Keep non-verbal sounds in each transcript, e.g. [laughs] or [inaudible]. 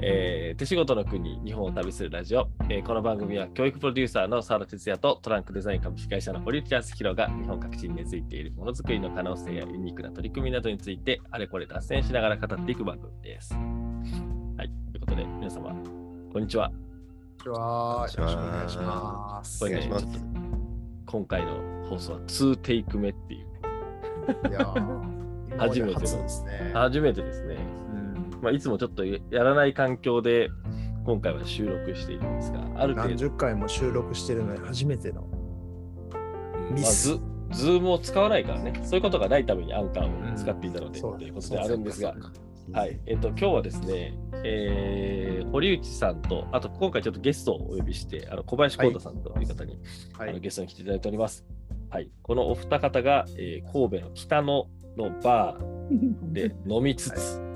えー手仕事の国、日本を旅するラジオ。えーこの番組は教育プロデューサーの澤田哲也とトランクデザイン株式会社の堀内康弘が日本各地に根付いているものづくりの可能性やユニークな取り組みなどについてあれこれ脱線しながら語っていく番組です。はい。ということで、皆様、こんにちは。こんにちは。よろしくお願いします。お願いします今回の放送は2テイク目っていう、いやー [laughs] 初めてですね。初めてですね。うん。まあ、いつもちょっとやらない環境で今回は収録しているんですが、ある程度、何十回も収録してるのに初めての。うん。ミス。まあ、ズズームを使わないからね、そういうことがないためにアンカーを使っていたので、う。んということであるんですが。はい、えっ、と、今日はですね、えー堀内さんと、あと今回ちょっとゲストをお呼びして、あの小林幸太さんという方に、はい。あのゲストに来ていただいております。はい、このお二方が、えー神戸の北野のバーで飲みつつ、はい、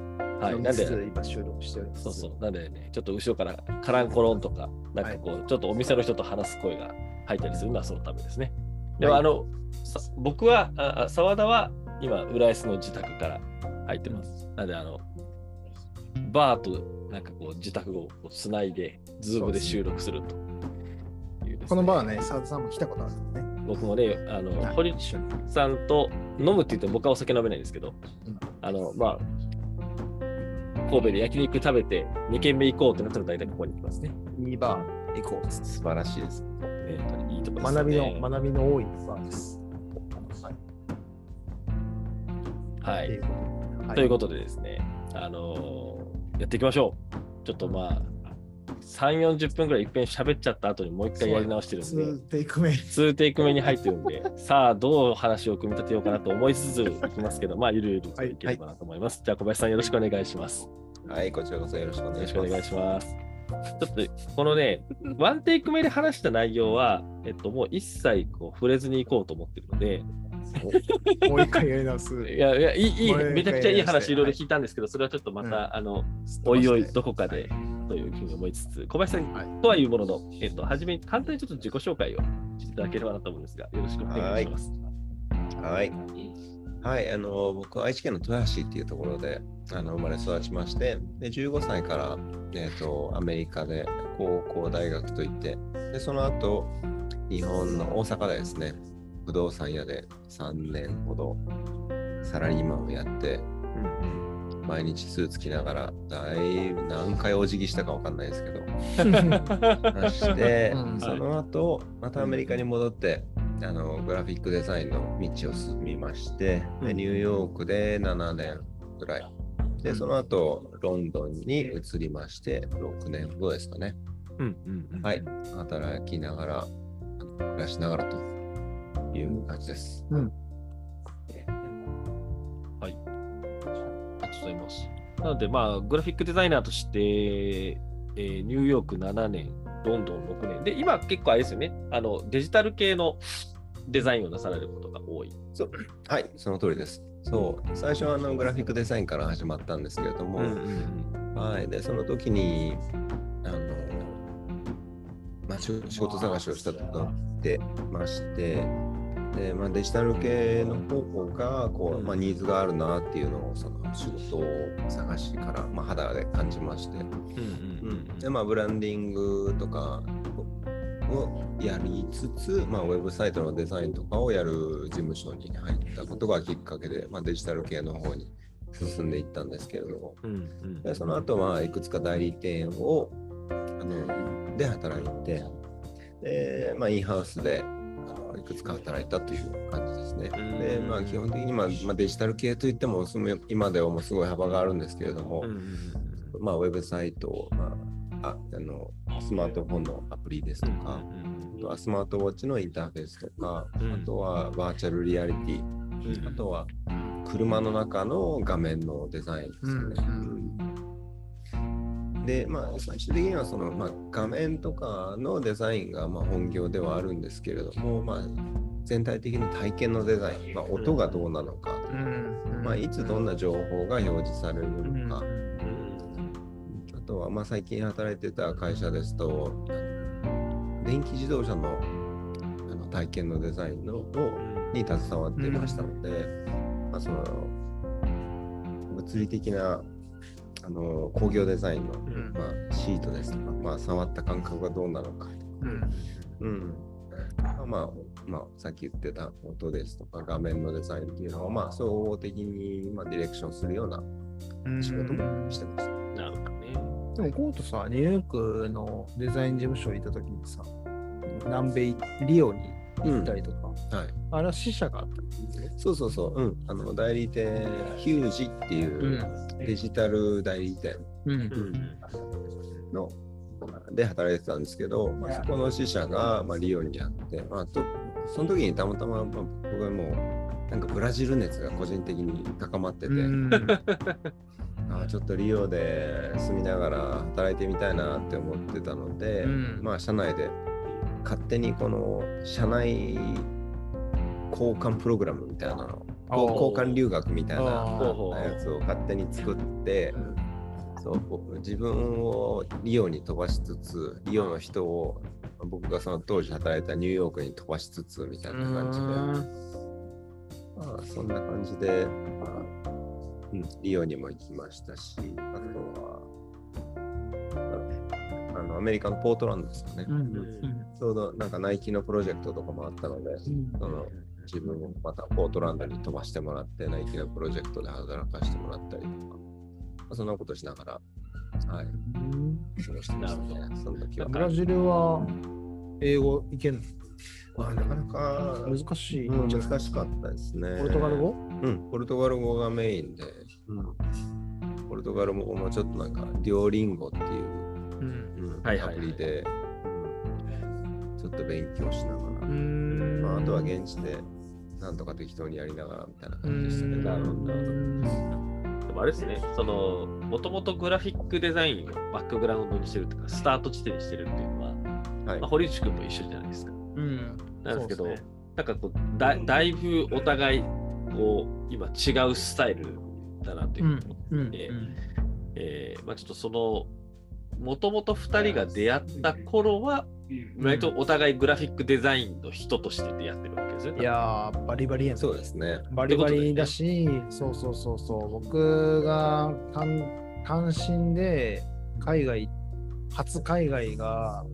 なんで、今収録しております。そうそう。なんでね、ちょっと後ろからカランコロンとか、なんかこう、ちょっとお店の人と話す声が入ったりするのはそのためですね。でも、はいあの、さ僕は、ああ沢田は今、浦安の自宅から入ってます。なんで、あの、バーとなんかこう、自宅をつないで、 Zoom で収録するとねこのバーね、澤田さんも来たことあるんですね。僕もね、あの、はい堀内さんと飲むって言っても僕はお酒飲めないんですけど、うんあの、まあ、神戸で焼肉食べて2軒目行こうってなったら大体ここに行きますね。いいバ行こう。素晴らしいです。えーいいとこー。です、ね。学びの、学びの多いバーです。はいということでですね、あのーやっていきましょう。ちょっとまあ、3、40分ぐらいいっぺん喋っちゃった後にもう一回やり直してるんで、2テイク目。2テイク目に入ってるんで、さあ、どう話を組み立てようかなと思いつついきますけど、まあ、ゆるゆるといければなと思います。じゃあ、小林さんよろしくお願いします。はい、こちらこそよろしくお願いします。よろしくお願いします。ちょっと、このね、[laughs] ワンテイク目で話した内容は、えっと、もう一切こう触れずにいこうと思ってるので、[laughs] もう一回やり直す。いや、いや、いい、いいめちゃくちゃいい話いろいろ聞いたんですけど、それはちょっとまた、うんあの、おいおい、どこかで、というふうに思いつつ、小林さん、はいとはいうものの、えっと、はじめに簡単にちょっと自己紹介をしていただければなと思うんですが、よろしくお願いします。はい。はい、あの、僕は愛知県の豊橋っていうところであの生まれ育ちまして、で15歳から、えー、とアメリカで高校、大学と行って、でその後、日本の大阪でですね、不動産屋で3年ほどサラリーマンをやって、毎日スーツ着ながら、だいぶ何回お辞儀したかわかんないですけど、[laughs] まして、うん。その後またアメリカに戻ってあのグラフィックデザインの道を進みまして、うん。でニューヨークで7年ぐらい。でその後ロンドンに移りまして6年後ですかね。うんうんうんはい。働きながら暮らしながらという感じです、あございます。なので、まあ、グラフィックデザイナーとして、えーニューヨーク7年、ロンドン6年。で、今結構あれですよね、あのデジタル系のデザインをなされることが多い。そう。はいその通りです。そう。最初はあのグラフィックデザインから始まったんですけれども、はい、でその時にあの、まあ、仕仕事探しをしたとなってましてで、まあ、デジタル系の方がこう、まあ、ニーズがあるなっていうのをその仕事を探しから、まあ、肌で感じまして、うんでまあ、ブランディングとかをやりつつ、まあ、ウェブサイトのデザインとかをやる事務所に入ったことがきっかけで、まあ、デジタル系の方に進んでいったんですけれども、うんうん。でその後はいくつか代理店をあので働いてで、まあ、インハウスでいくつか働いたという感じですね。うん。で、まあ、基本的に、まあまあ、デジタル系といっても今ではもうすごい幅があるんですけれども、まあ、ウェブサイト、まあ、ああのスマートフォンのアプリですとか、あとはスマートウォッチのインターフェースとか、うん。あとはバーチャルリアリティ、うんあとは車の中の画面のデザインですよね。で、まあ、最終的にはその、まあ、画面とかのデザインがまあ本業ではあるんですけれども、まあ、全体的に体験のデザイン、まあ、音がどうなのか、まあ、いつどんな情報が表示されるのか、あとは、まあ、最近働いてた会社ですと、電気自動車のあの体験のデザインのをに携わっていましたので、まあ、その物理的なあの工業デザインの、んまあ、シートですとか、まあ、触った感覚がどうなのかうん。うん。まあ、まあ、さっき言ってた音ですとか画面のデザインっていうのは、まあ、総合的に、まあ、ディレクションするような仕事もしてます。なるほどね。でも、コートさ、ニューヨークのデザイン事務所行った時にさ、南米、リオに行ったりとか、はい。あれは支社があったりそうそうそう。うん。あの、代理店、ヒュージっていうデジタル代理店。の、で働いてたんですけど、まあ、そこの支社が、まあ、リオにあって、まあ、とその時にたまたま、まあ、僕はもう、なんかブラジル熱が個人的に高まってて、うん。[laughs] あーちょっとリオで住みながら働いてみたいなって思ってたので、うん。まあ社内で勝手にこの社内交換プログラムみたいな交換留学みたいなやつを勝手に作って、そう僕自分をリオに飛ばしつつリオの人を僕がその当時働いたニューヨークに飛ばしつつみたいな感じで、まあ、そんな感じで、まあうん、リオにも行きましたし、あとは、ああのアメリカのポートランドですかね。うんうんちょうどなんかナイキのプロジェクトとかもあったので、その自分をまたポートランドに飛ばしてもらって、ナイキのプロジェクトで働かせてもらったりとか、まあ、そんなことしながら、はい、うん過ごしてましたね。その時は。ブラジルは英語いけんの？まあ、なかなか難しい。うん難しかったですね。ポルトガル語？うん、ポルトガル語がメインで、うん、ポルトガル語もちょっとなんか、デュオリンゴっていう、うん。うんはいはいはいアプリで、うんちょっと勉強しながら、んまあ、あとは現地でなんとか適当にやりながらみたいな感じでしたね。なるほどな。るでもあれですね、その、もともとグラフィックデザインをバックグラウンドにしてるとか、スタート地点にしてるっていうのは、はい。まあ、堀内君も一緒じゃないですか。うん。なんですけど、ね。なんかこうだ、だいぶお互い、こう、今違うスタイルだなっていうふうに思ってうえーまあ、ちょっとその、もともと2人が出会った頃は、割とお互いグラフィックデザインの人として出会ってるわけですよね。いやー、バリバリやん。そうですね。バリバリだし、そうそうそうそう、僕が単単身で海外、初海外が、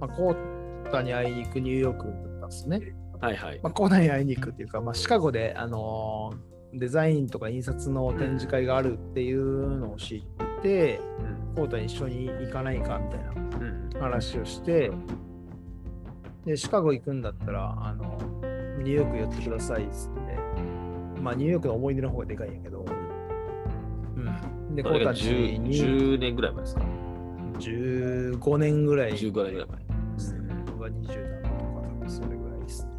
まあ、コータに会いに行くニューヨークだったんですね。はいはい。まあ、コータに会いに行くっていうか、まあ、シカゴで、あのーデザインとか印刷の展示会があるっていうのを知って、コータに一緒に行かないかみたいなうんうん話をして、で、シカゴ行くんだったら、あの、ニューヨーク寄ってくださいっつって、まあ、ニューヨークの思い出の方がでかいんやけど、うん。で、コータち 10, に10年ぐらい前ですか？15年ぐらい、?15 年ぐらい前。うん僕が20代とか、多分それぐらいですね。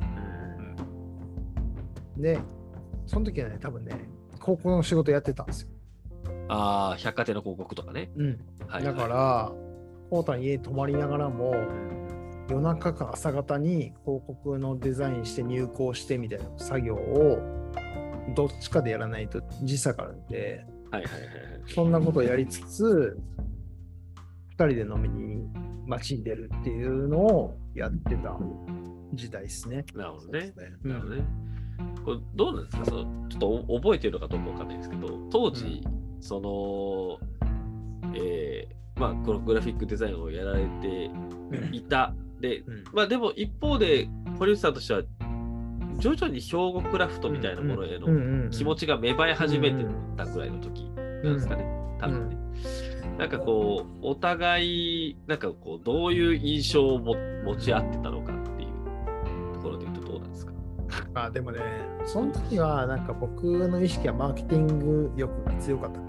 で、その時はね、多分ね、高校の仕事やってたんですよ。ああ、百貨店の広告とかね。うん。はい、だから、コータに家に泊まりながらも、夜中か朝方に広告のデザインして入稿してみたいな作業をどっちかでやらないと時差があるんで、はいはいはいはい。そんなことをやりつつ、2人で飲みに街に出るっていうのをやってた時代ですね。なるほどね。うんなるほどね。これどうなんですか？そのちょっとお覚えてるのかどうかわかんないですけど、当時、その、えーまあ、このグラフィックデザインをやられていた。で、うん。まあでも一方で、堀内さんとしては、徐々に兵庫クラフトみたいなものへの気持ちが芽生え始めてたぐらいの時なんですかね、多分ね。なんかこう、お互い、なんかこう、どういう印象をも持ち合ってたのかあでもね、その時はなんか僕の意識はマーケティング欲が強かった。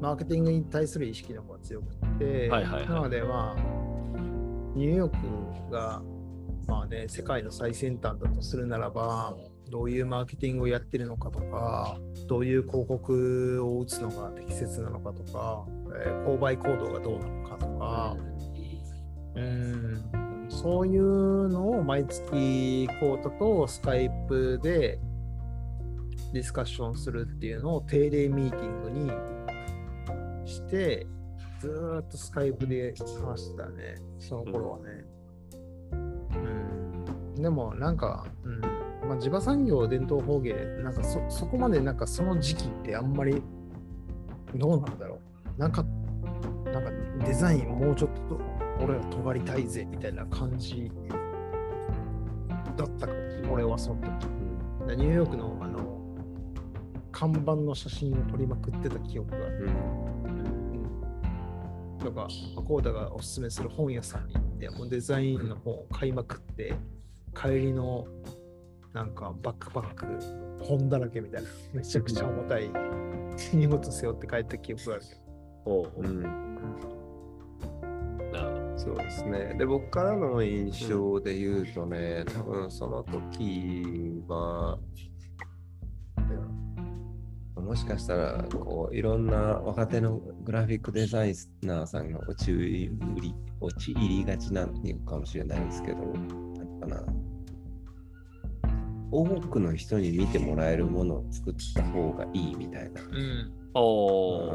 マーケティングに対する意識の方が強くて、はいはいはい。なのでまあ、ニューヨークがまあね、世界の最先端だとするならば、どういうマーケティングをやってるのかとか、どういう広告を打つのが適切なのかとか、えー購買行動がどうなのかとか、うんそういうのを毎月コートとスカイプでディスカッションするっていうのを定例ミーティングにして、ずっとスカイプで話してたね、その頃はね。うん、でもなんか、うんまあ、地場産業伝統工芸、なんかそそこまでなんかその時期ってあんまりどうなんだろう。なんか、なんかデザインもうちょっと俺は尖りたいぜみたいな感じだったかも、俺はその時。でニューヨークのあの看板の写真を撮りまくってた記憶がある。とか、コーダがおすすめする本屋さんに行って、もうデザインの本を買いまくって、帰りのなんかバックパック、本だらけみたいな、めちゃくちゃ重たい荷物背負って帰った記憶があるけど。ほううんそうですね。で、僕からの印象で言うとね、多分その時は、もしかしたら、こう、いろんな若手のグラフィックデザイナーさんが落ち売り、落ち入りがちなのかもしれないですけど、なんかな。多くの人に見てもらえるものを作った方がいいみたいな、うん。お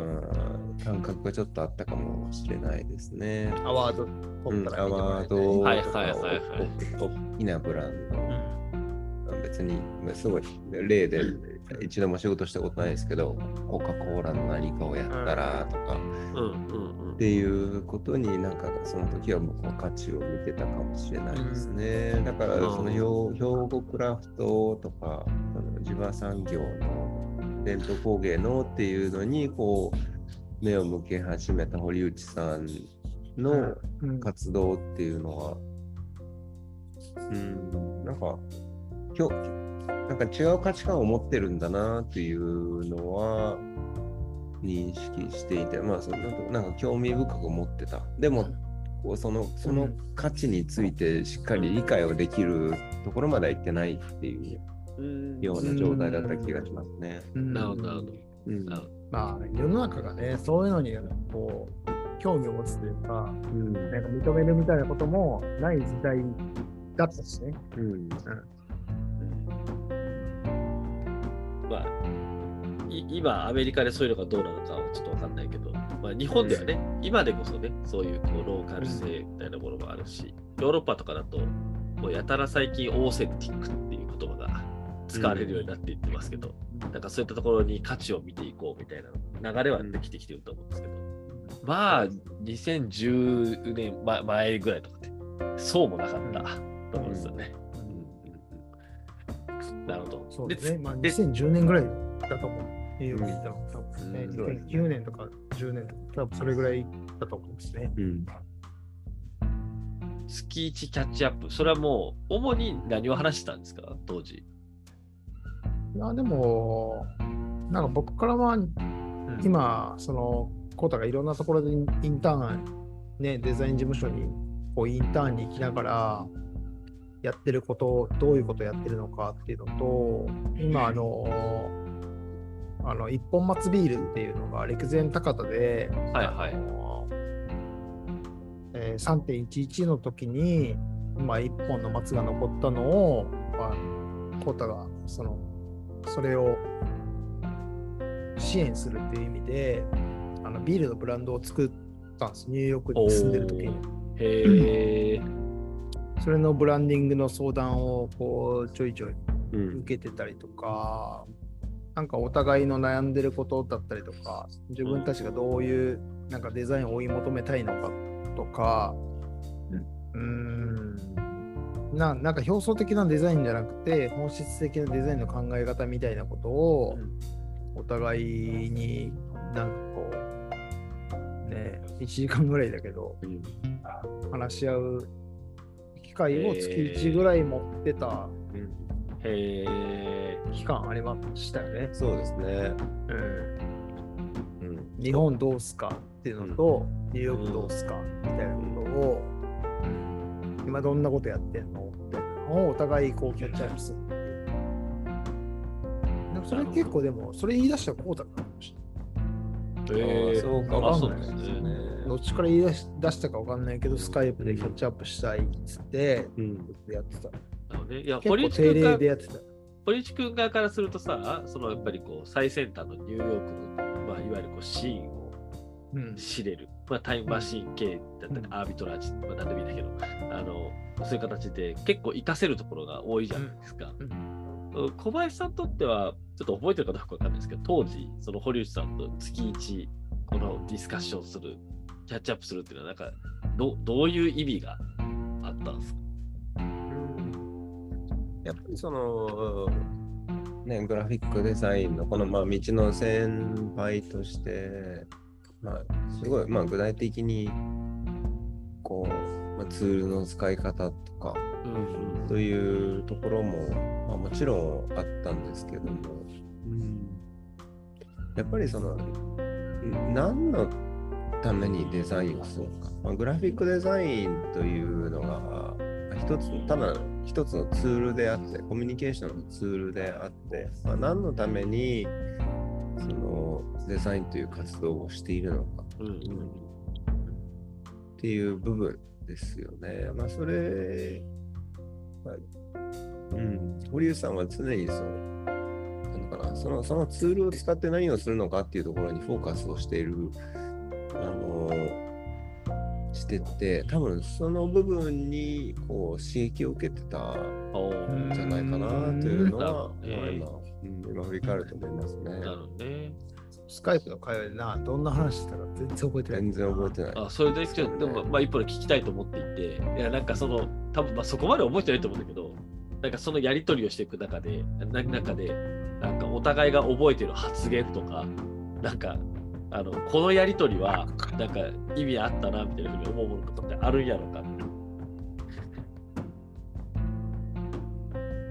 感覚がちょっとあったかもしれないですね。アワードうん、取ったらアワードはいとかはいはいはい大きなブランうん。ド、別にすごい例で一度も仕事したことないですけど、コカ・コーラの何かをやったらとか。うんうんうん。っていうことになんかその時は僕は価値を見てたかもしれないですね。だからその兵兵庫クラフトとか地場産業の伝統工芸のっていうのにこう目を向け始めた堀内さんのうん。活動っていうのは、うん、なんか、今日、なんか違う価値観を持ってるんだなっていうのは認識していて、まあ、そのなんか興味深く持ってた。でも、こうそのその価値についてしっかり理解をできるところまでは行ってないっていう。うんような状態だった気がしますね。うん。なるほどなるほど。まあ、世の中がね、そういうのにこう興味を持つというか、うん。なんか認めるみたいなこともない時代だったしね。うん。まあ、い今、アメリカでそういうのがどうなのかはちょっとわかんないけど、まあ、日本ではね、今でこそね、そういうこうローカル性みたいなものもあるし、ヨーロッパとかだと、もうやたら最近オーセンティックっていう言葉が使われるようになっていってますけど、なんかそういったところに価値を見ていこうみたいな流れはできてきてると思うんですけど、まあ、2010年前前ぐらいとかね、そうもなかったと思うんですよね。うんうんうんなるほど。そうですね。まあ、で2010年ぐらいだと思う。ニューヨーク行ったの多分ね。うん2009年とか10年とか、多分それぐらいだと思うんですね。うん月1キャッチアップ、それはもう、主に何を話してたんですか、当時。いや、でも、なんか僕からは、今、その、コータがいろんなところでインターン、ね、デザイン事務所にこうインターンに行きながら、やってること、どういうことやってるのかっていうのと、今、あの、あの一本松ビールっていうのが陸前高田で、はいはい。えー3.11の時に、まあ、一本の松が残ったのを、まあ、コータがそのそれを支援するっていう意味であのビールのブランドを作ったんです。ニューヨークに住んでる時に。へえ。それのブランディングの相談をこうちょいちょいうん。受けてたりとか、なんかお互いの悩んでることだったりとか、自分たちがどういうなんかデザインを追い求めたいのかとか、うーん、ななんか表層的なデザインじゃなくて、本質的なデザインの考え方みたいなことをお互いになんかこう、ね、1時間ぐらいだけど、うん。話し合う機会を月1ぐらい持ってた。期間ありましたよね。そうですね。うん。うん。日本どうすかっていうのと、ニューヨークどうすかみたいなことを、今どんなことやってんのをお互いこうキャッチアップするっていう。でもそれ結構でも、それ言い出したらこうだったかもしれなえ。そうかあ、もしそうでれないですすね。ね。どっちから言い出し出したかわかんないけど、スカイプでキャッチアップしたいっつって、うんやってた。なのでいや、結堀構定例内君がでやってた。堀内君側からするとさ、そのやっぱりこう最先端のニューヨークの、まあ、いわゆるこうシーンをうん。知れる、まあ、タイムマシーン系だったり、うん。アービトラージ、まあ、なんでもいいんだけど、あのそういう形で結構活かせるところが多いじゃないですか。うん。小林さんにとっては、ちょっと覚えてるかどうかわかんないですけど、当時、その堀内さんと月1、このディスカッションする、キャッチアップするっていうのは、なんかどどういう意味があったんですか？やっぱりその、ね、グラフィックデザインのこの、まあ、道の先輩として、まあ、すごい、まあ、具体的に、こう、まあ、ツールの使い方とか、うんというところも、まあ、もちろんあったんですけども、やっぱりその、ん何のためにデザインをするのか、まあ、グラフィックデザインというのが、まあ一つ、ただ一つのツールであって、コミュニケーションのツールであって、まあ、何のためにそのデザインという活動をしているのか。うんうんっていう部分ですよね。まあ、それ、まあうん、堀内さんは常にその、なんのかな、そのそのツールを使って何をするのかっていうところにフォーカスをしている、あのしてて、多分その部分にこう刺激を受けてたんじゃないかなというのは、まあ今、振り返ると思いますね。なるほどね。スカイプの会話でな、どんな話したか全然覚えてない。全然覚えてない。あそれでちょっと、でも、まあ、一歩で聞きたいと思っていて、いや、なんかその、多分まあそこまで覚えてないと思うんだけど、なんかそのやり取りをしていく中で、な中で、なんかお互いが覚えてる発言とか、なんか、あのこのやり取りは、なんか意味あったな、みたいなふうに思うものとかってあるんやろか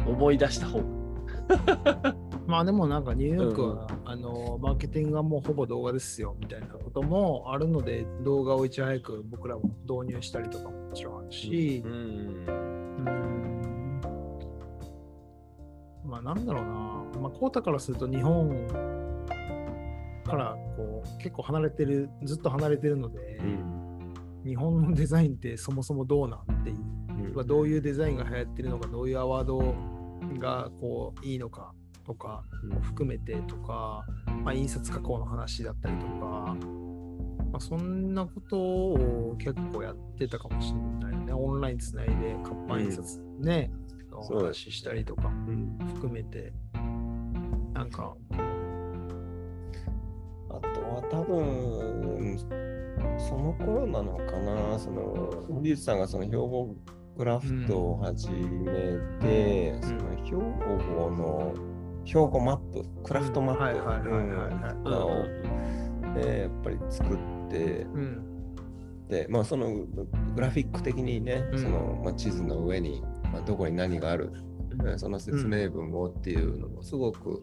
思い出した方が。[laughs] まあでもなんかニューヨークは、あのマーケティングはもうほぼ動画ですよみたいなこともあるので動画をいち早く僕らも導入したりとかももちろんあるし、うん。うんまあなんだろうな、まあ、コータからすると日本からこう結構離れてる、ずっと離れてるので、うん。日本のデザインってそもそもどうなんっていう、うんまあどういうデザインが流行ってるのか、どういうアワードがこういいのかとかも含めてとか、まあ、印刷加工の話だったりとか、まあ、そんなことを結構やってたかもしれないね。オンラインつないで活版印刷ね、うだ話したりとかうん。含めて、なんか、あとは多分、その頃なのかな、その、堀内さんがその兵庫クラフトを始めて、その兵庫の兵庫マップ、クラフトマップを、ね、やっぱり作って、うん、で、まあそのグラフィック的にね、うん。その、まあ、地図の上に、まあ、どこに何がある、ねその説明文をっていうのもすごく、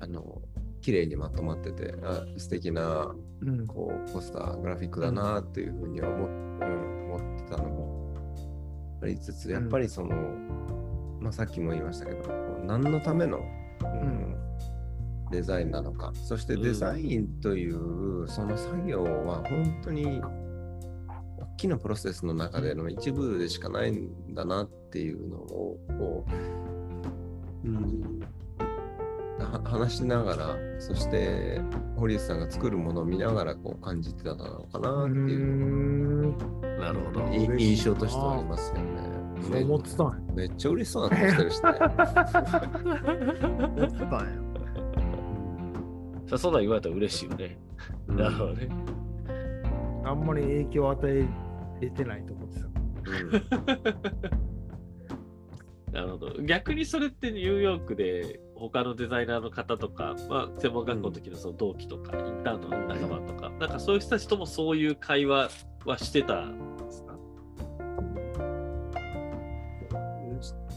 あの、綺麗にまとまってて、あ素敵なうん、こうポスター、グラフィックだなっていうふうには思,、うん、思ってたのもありつつ、やっぱりその、まあ、さっきも言いましたけど、何のための、うんデザインなのか、そしてデザインというその作業は本当に大きなプロセスの中での一部でしかないんだなっていうのをこう、うん、は話しながら、そして堀内さんが作るものを見ながらこう感じてたのかなっていうのなるほど。印象としてはありますよね。そう思ってたんや。めっちゃ嬉しそうな顔してるしね。思ってたんや。さそんなん言われたら嬉しいよね。うんなるほどね。あんまり影響を与えれてないと思ってた。なるほど。逆にそれってニューヨークで他のデザイナーの方とか、まあ、専門学校の時のその同期とか、インターンの仲間とか、なんかそういう人たちともそういう会話はしてたんですか？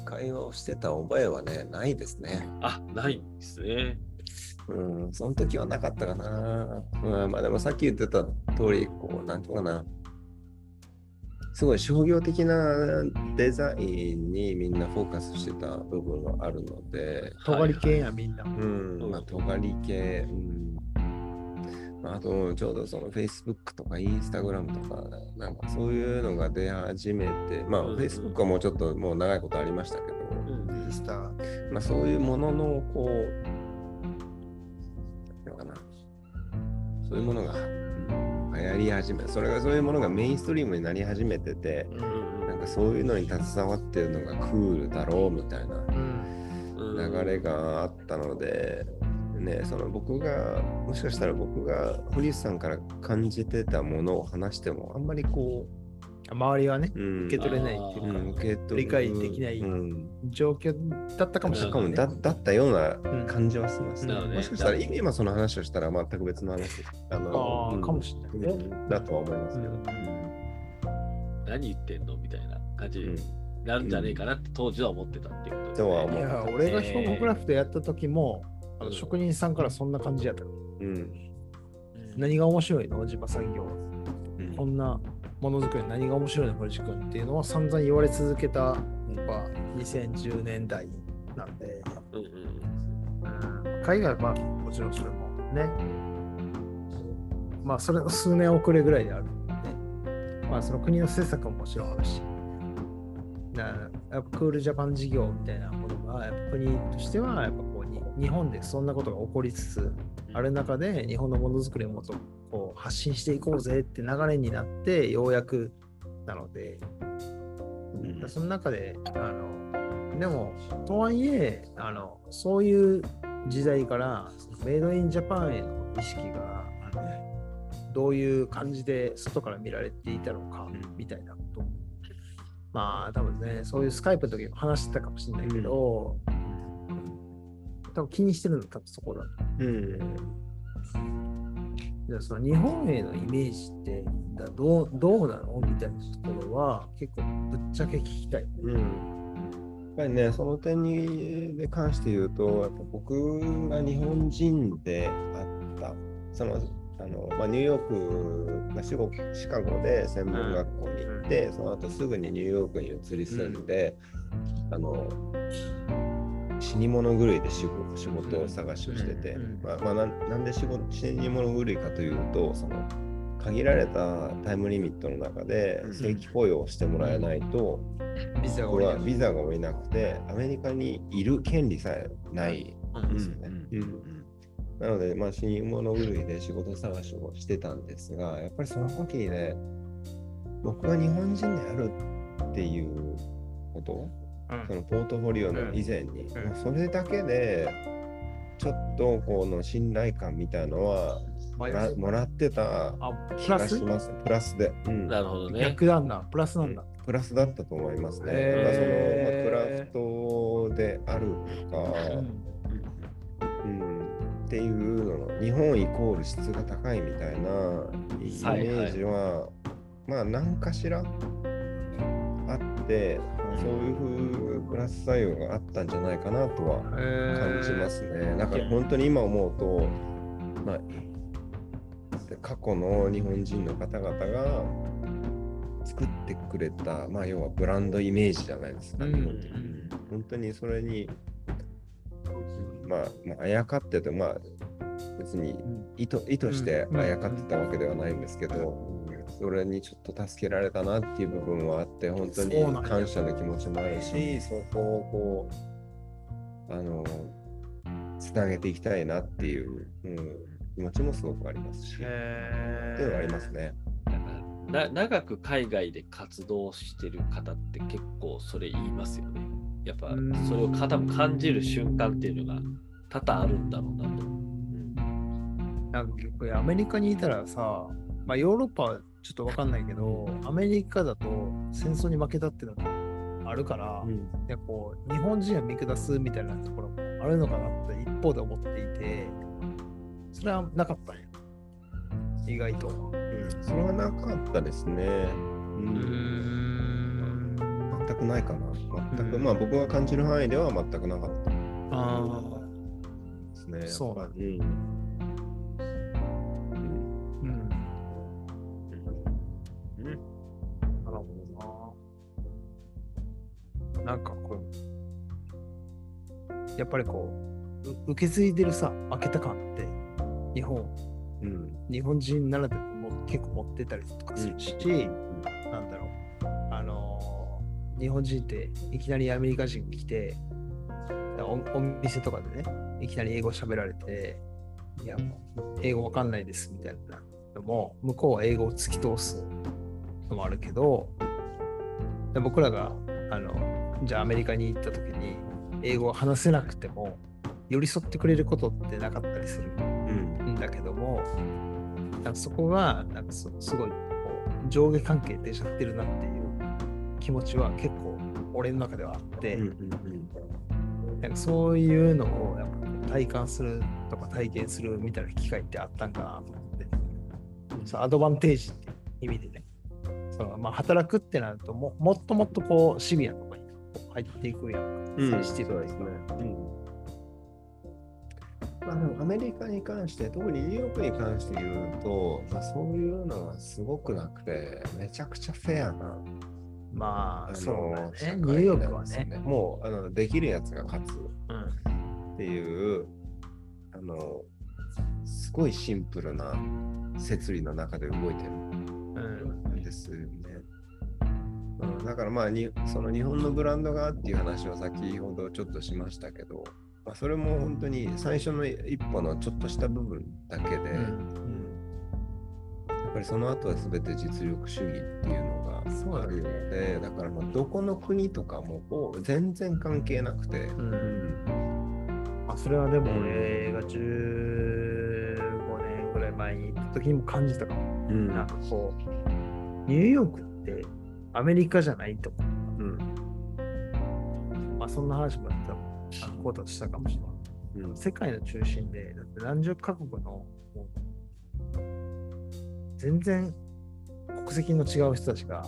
会話をしてた覚えはね、ないですね。あ、ないんですね。うん、その時はなかったかな。うん、まあでもさっき言ってた通り、こう、なんていうかな。すごい商業的なデザインにみんなフォーカスしてた部分はあるので、尖り系やみんな。うん、まあ、尖り系、うん。まああと、ちょうどその Facebook とか Instagram とか、なんかそういうのが出始めて、まあ、うん Facebook はもうちょっともう長いことありましたけど、うんインスタ。まあ、そういうものの、こう、なんていうのかな、そういうものが、うん流行り始め、それがそういうものがメインストリームになり始めてて、うんなんかそういうのに携わってるのがクールだろうみたいな流れがあったので、ね、その僕が、もしかしたら僕が堀内さんから感じてたものを話しても、あんまりこ周りはね、う、うん、受け取れないってういうか、ん。受け取る。理解できないうん、状況だったかもしれない、ね。だだったような感じはしますね。うんもしかしたら今その話をしたら全く別の話あのああ、うんかもしれないね。うんだとは思いますけど。何言ってんのみたいな感じ。なるんじゃねえかなって当時は思ってたっていうことですとは思いうや、俺が兵庫クラフトやった時も、あのうん職人さんからそんな感じやった。うん。何が面白いの？地場産業。うん。こんなものづくり何が面白いの堀内君っていうのは散々言われ続けたやっぱ2010年代なんで、うんうん海外はもちろんそれもね、まあそれの数年遅れぐらいであるんで、まあその国の政策ももちろんあるし、なやっぱクールジャパン事業みたいなものがやっぱ国としてはやっぱ日本でそんなことが起こりつつある中で日本のものづくりをもっとこう発信していこうぜって流れになってようやくなので、うん。その中で、あの、でも、とはいえ、あの、そういう時代から、メイドインジャパンへの意識が、どういう感じで外から見られていたのか、みたいなこと。まあ、多分ね、そういうスカイプの時も話してたかもしれないけど、多分気にしてるの多分そこだと。うん。じゃあその日本へのイメージってだどうどうなの？みたいなところは結構ぶっちゃけ聞きたい。うん。やっぱりね、その点にで関して言うと、やっぱ僕が日本人であった、そのあのまあ、ニューヨーク、まあ、シカゴシカゴで専門学校に行って、その後すぐにニューヨークに移り住んで、あの死に物狂いで仕事仕事を探しをしてて、うんまあまあ、なんなんで仕事死に物狂いかというと、その限られたタイムリミットの中でうん。正規雇用をしてもらえないと、ビザがビザが下りなくて、アメリカにいる権利さえないんですよね。なので、まあ、死に物狂いで仕事探しをしてたんですが、やっぱりその時にね、僕が日本人であるっていうこと、うんそのポートフォリオの以前に、うんそれだけで、ちょっとこの信頼感みたいのはもらもらってたあ、気プラスがします。プラス？で。うんなるほどね。逆なんだ。プラスなんだ。プラスだったと思いますね。へーまあ、その、まあ、クラフトであるとか、うん、っていうのの日本イコール質が高いみたいなイメージは、まあ何かしらあって、まあそういうふうプラス作用があったんじゃないかなとは感じますね。だから本当に今思うと、まあ、過去の日本人の方々が作ってくれた、まあ、要はブランドイメージじゃないですか、うん。本当にそれに、まあ、まあ、あやかってて、まあ、別に意図意図してあやかってたわけではないんですけど、それにちょっと助けられたなっていう部分はあって、本当に感謝の気持ちもあるし、そこをこう、あの、つなげていきたいなっていう、うん、気持ちもすごくありますし、っていうのがありますね。な長く海外で活動してる方って結構それ言いますよね。やっぱうんそれを多分感じる瞬間っていうのが多々あるんだろうなと。なんか結構アメリカにいたらさ、まあヨーロッパはちょっとわかんないけど、アメリカだと戦争に負けたっていうのがあるから、うんでこう日本人は見下すみたいなところもあるのかなって一方で思っていて、それはなかったんや。意外と。それはなかったですね。うんん。全くないかな。全く、うんまあ僕が感じる範囲では全くなかったあですね。そうなんだうん。なんかこう、やっぱりこう、う受け継いでるさ、負けた感って、日本、うん。日本人ならでも結構持ってたりとかするし、なんだろう、あのー日本人っていきなりアメリカ人来て、おお店とかでね、いきなり英語喋られて、いや、もう英語わかんないですみたいなのも、向こうは英語を突き通すのもあるけど、で僕らが、あの、じゃあアメリカに行った時に、英語を話せなくても、寄り添ってくれることってなかったりするうん。んだけども、なんかそこがなんかすすごいこう上下関係出ちゃってるなっていう気持ちは結構俺の中ではあって、うんうんなんかそういうのをやっぱ体感するとか体験するみたいな機会ってあったんかなと思って、そのアドバンテージっていう意味でね、そのまあ、働くってなるとももっともっとこうシビアとかにこう入っていくやんか、うん。センシティブそうですね。うん。まあでもアメリカに関して、特にニューヨークに関して言うと、まあ、そういうのはすごくなくて、めちゃくちゃフェアな、まあ、のそうね。ニューヨークはね。もうあのできるやつが勝つうんっていう、あの、すごいシンプルな設理の中で動いてるうんんですよね。うん、だからまあに、その日本のブランドがっていう話を先ほどちょっとしましたけど、まあ、それも本当に最初の一歩のちょっとした部分だけで、うんうん。やっぱりその後は全て実力主義っていうのがあるので、だからまあどこの国とかも全然関係なくて、うん。あそれはでも俺が15年ぐらい前に行った時にも感じたかも。うん。なんかこう、ニューヨークってアメリカじゃないと思うんう。まあそんな話も多分、こうだとしたかもしれない。うん世界の中心で、だって何十カ国の、全然国籍の違う人たちが、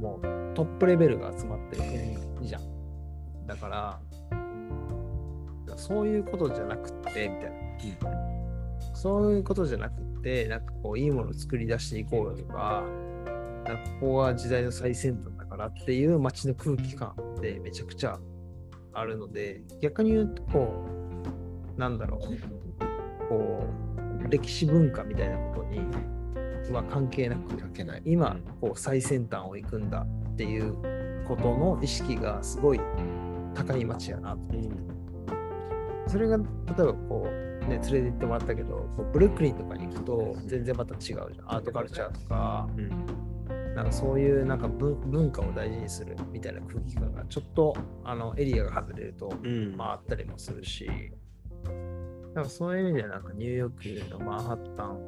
もうトップレベルが集まってる国じゃん。だから、そういうことじゃなくて、みたいな。そういうことじゃなくて、なんかこう、いいものを作り出していこうよとかここは時代の最先端だからっていう街の空気感ってめちゃくちゃあるので、逆に言うと、こう、なんだろう、こう、歴史文化みたいなことには関係なく。今、こう、最先端を行くんだっていうことの意識がすごい高い街やなと。それが、例えばこう、ね、連れて行ってもらったけど、ブルックリンとかに行くと全然また違うじゃん。アートカルチャーとか、うんなんかそういうなんか文文化を大事にするみたいな空気感がちょっとあのエリアが外れると、うんまああったりもするし、なんかそういう意味でなんかニューヨークのマンハッタン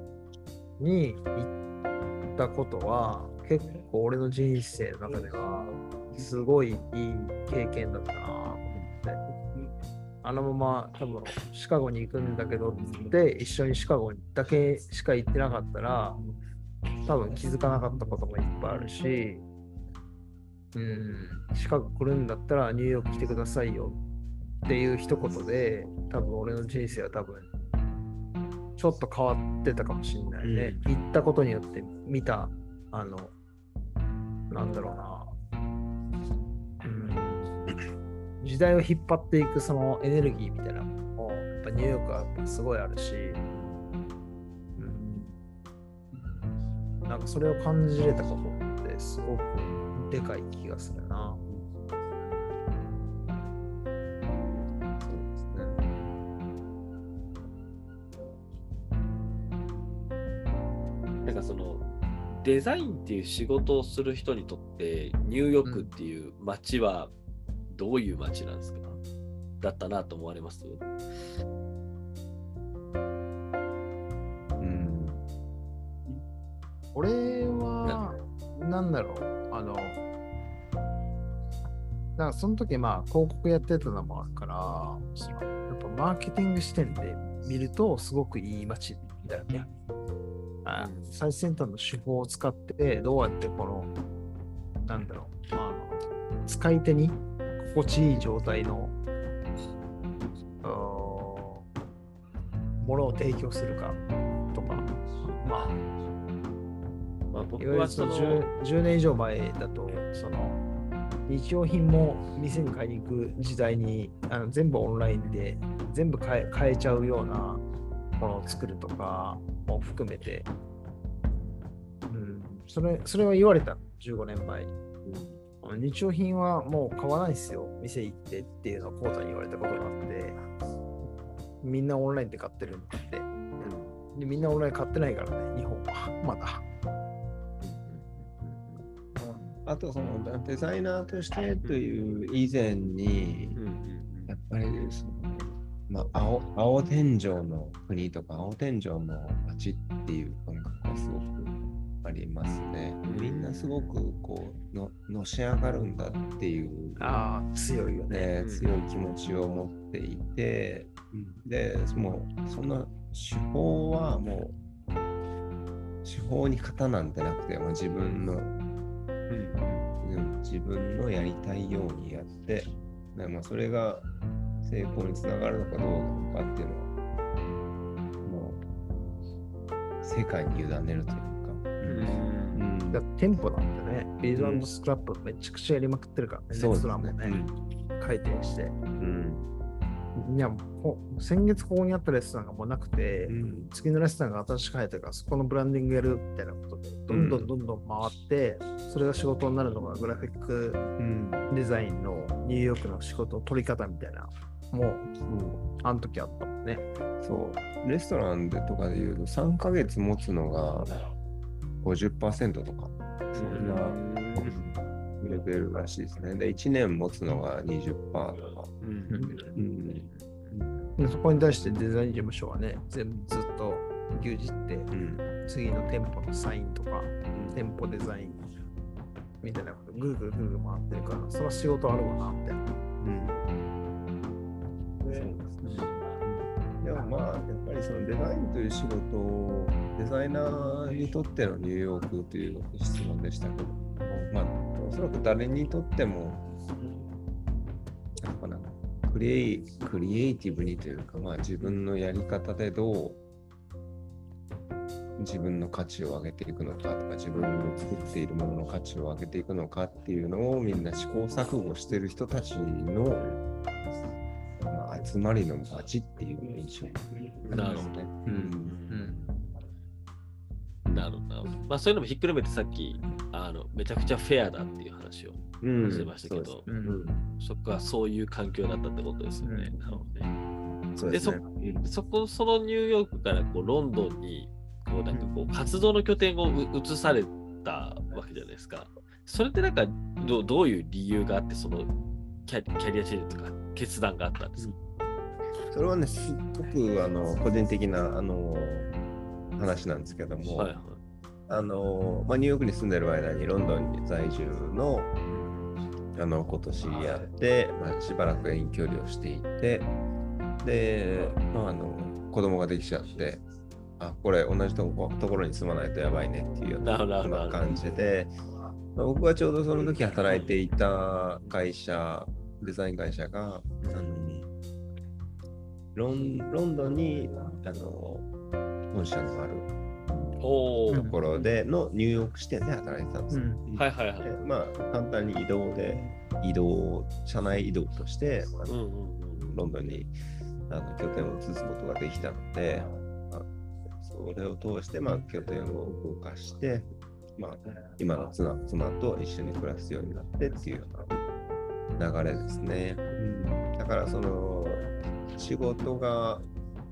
に行ったことは結構俺の人生の中ではすごいいい経験だったなと思って。あのまま多分シカゴに行くんだけどって一緒にシカゴだけしか行ってなかったら多分気づかなかったこともいっぱいあるし、うん、シカゴ来るんだったらニューヨーク来てくださいよっていう一言で多分俺の人生は多分ちょっと変わってたかもしれないね。行ったことによって見た、あの、なんだろうな、うん、時代を引っ張っていくそのエネルギーみたいなのも、やっぱニューヨークはすごいあるし、なんかそれを感じれたことってすごくでかい気がするな。そうですね。なんかそのデザインっていう仕事をする人にとってニューヨークっていう街はどういう街なんですか、だったなと思われます？俺は、なんだろう、あの、なんかその時まあ広告やってたのもあるから、やっぱマーケティング視点で見るとすごくいい街だよね。あ最先端の手法を使ってどうやってこの、なんだろう、あの使い手に心地いい状態の、ものを提供するかとか、まあ、まあ、僕はその 10, 10年以上前だと、その日用品も店に買いに行く時代にあの全部オンラインで全部買え買えちゃうようなものを作るとかも含めて、うん、それそれは言われた、15年前に。日用品はもう買わないですよ、店行ってっていうのをコータに言われたことがあって、みんなオンラインで買ってるんだって。でみんなオンライン買ってないからね、日本は。まだ。あとそのデザイナーとしてという以前に、やっぱりそのまあ、青青天井の国とか青天井の街っていう感覚がすごくありますね。みんなすごくこうののし上がるんだっていう、ああ、強いよね。ね、強い気持ちを持っていて、でもうその手法はもう手法に型なんてなくてもう自分のうん。自分のやりたいようにやって、ねまあ、それが成功につながるのかどうなのかっていうのは、もう世界に委ねるというか。うん。だって店舗なんてね、ビーズスクラップめちゃくちゃやりまくってるからね、レストランもね、回転して。うんいや、こ先月ここにあったレストランがもうなくて、うん。次のレストランが新しく入ったから、そこのブランディングやるみたいなことで、どんどんどんどん回って、それが仕事になるのがグラフィックうん。デザインのニューヨークの仕事の取り方みたいな、もう、あの時あったもんね。そう。レストランでとかでいうと3ヶ月持つのが50%とか。そんなレベルらしいですね。で1年持つのが20%とか。うん。でそこに対してデザイン事務所はね、全部ずっと牛耳って、うん。次の店舗のサインとか、店舗デザインみたいなこと、ぐるぐるぐるぐる回ってるから、その仕事あるわな、みたいな。でもまあやっぱりそのデザインという仕事をデザイナーにとってのニューヨークという質問でしたけどまあおそらく誰にとってもなんかなクリエイクリエイティブにというかまあ自分のやり方でどう自分の価値を上げていくのかとか自分の作っているものの価値を上げていくのかっていうのをみんな試行錯誤してる人たちのまあ、集まりの街っていう印象なるほどね。うん。なるほど。まあそういうのもひっくるめてさっき、あのめちゃくちゃフェアだっていう話をうんしてましたけどそうんそこはそういう環境だったってことですよね。うんなるほどねそうですね。そこ、そのニューヨークからこうロンドンにこうなんかこう活動の拠点をう移されたわけじゃないですか。それってなんかどうどういう理由があって、そのキャキャリアチェンジとか決断があったんですか、それはね、すっごくあの個人的なあの話なんですけども、はいはい。あのまあ、ニューヨークに住んでる間にロンドンに在住のあの子と知り合って、まあ、しばらく遠距離をしていて、で、まあ、あの子供ができちゃって、あ、これ同じとこところに住まないとやばいねっていうような感じで、まあ僕はちょうどその時働いていた会社、デザイン会社が、あのロンロンドンにあの本社のあるところでのニューヨーク支店で働いてたんですよ。うんはいはいはい。でまあ、簡単に移動で、移動、社内移動として、あのうんうんロンドンにあの拠点を移すことができたので、まあそれを通して、まあ、拠点を動かして、まあ、今の妻妻と一緒に暮らすようになってっていうような流れですね。だから、その、仕事が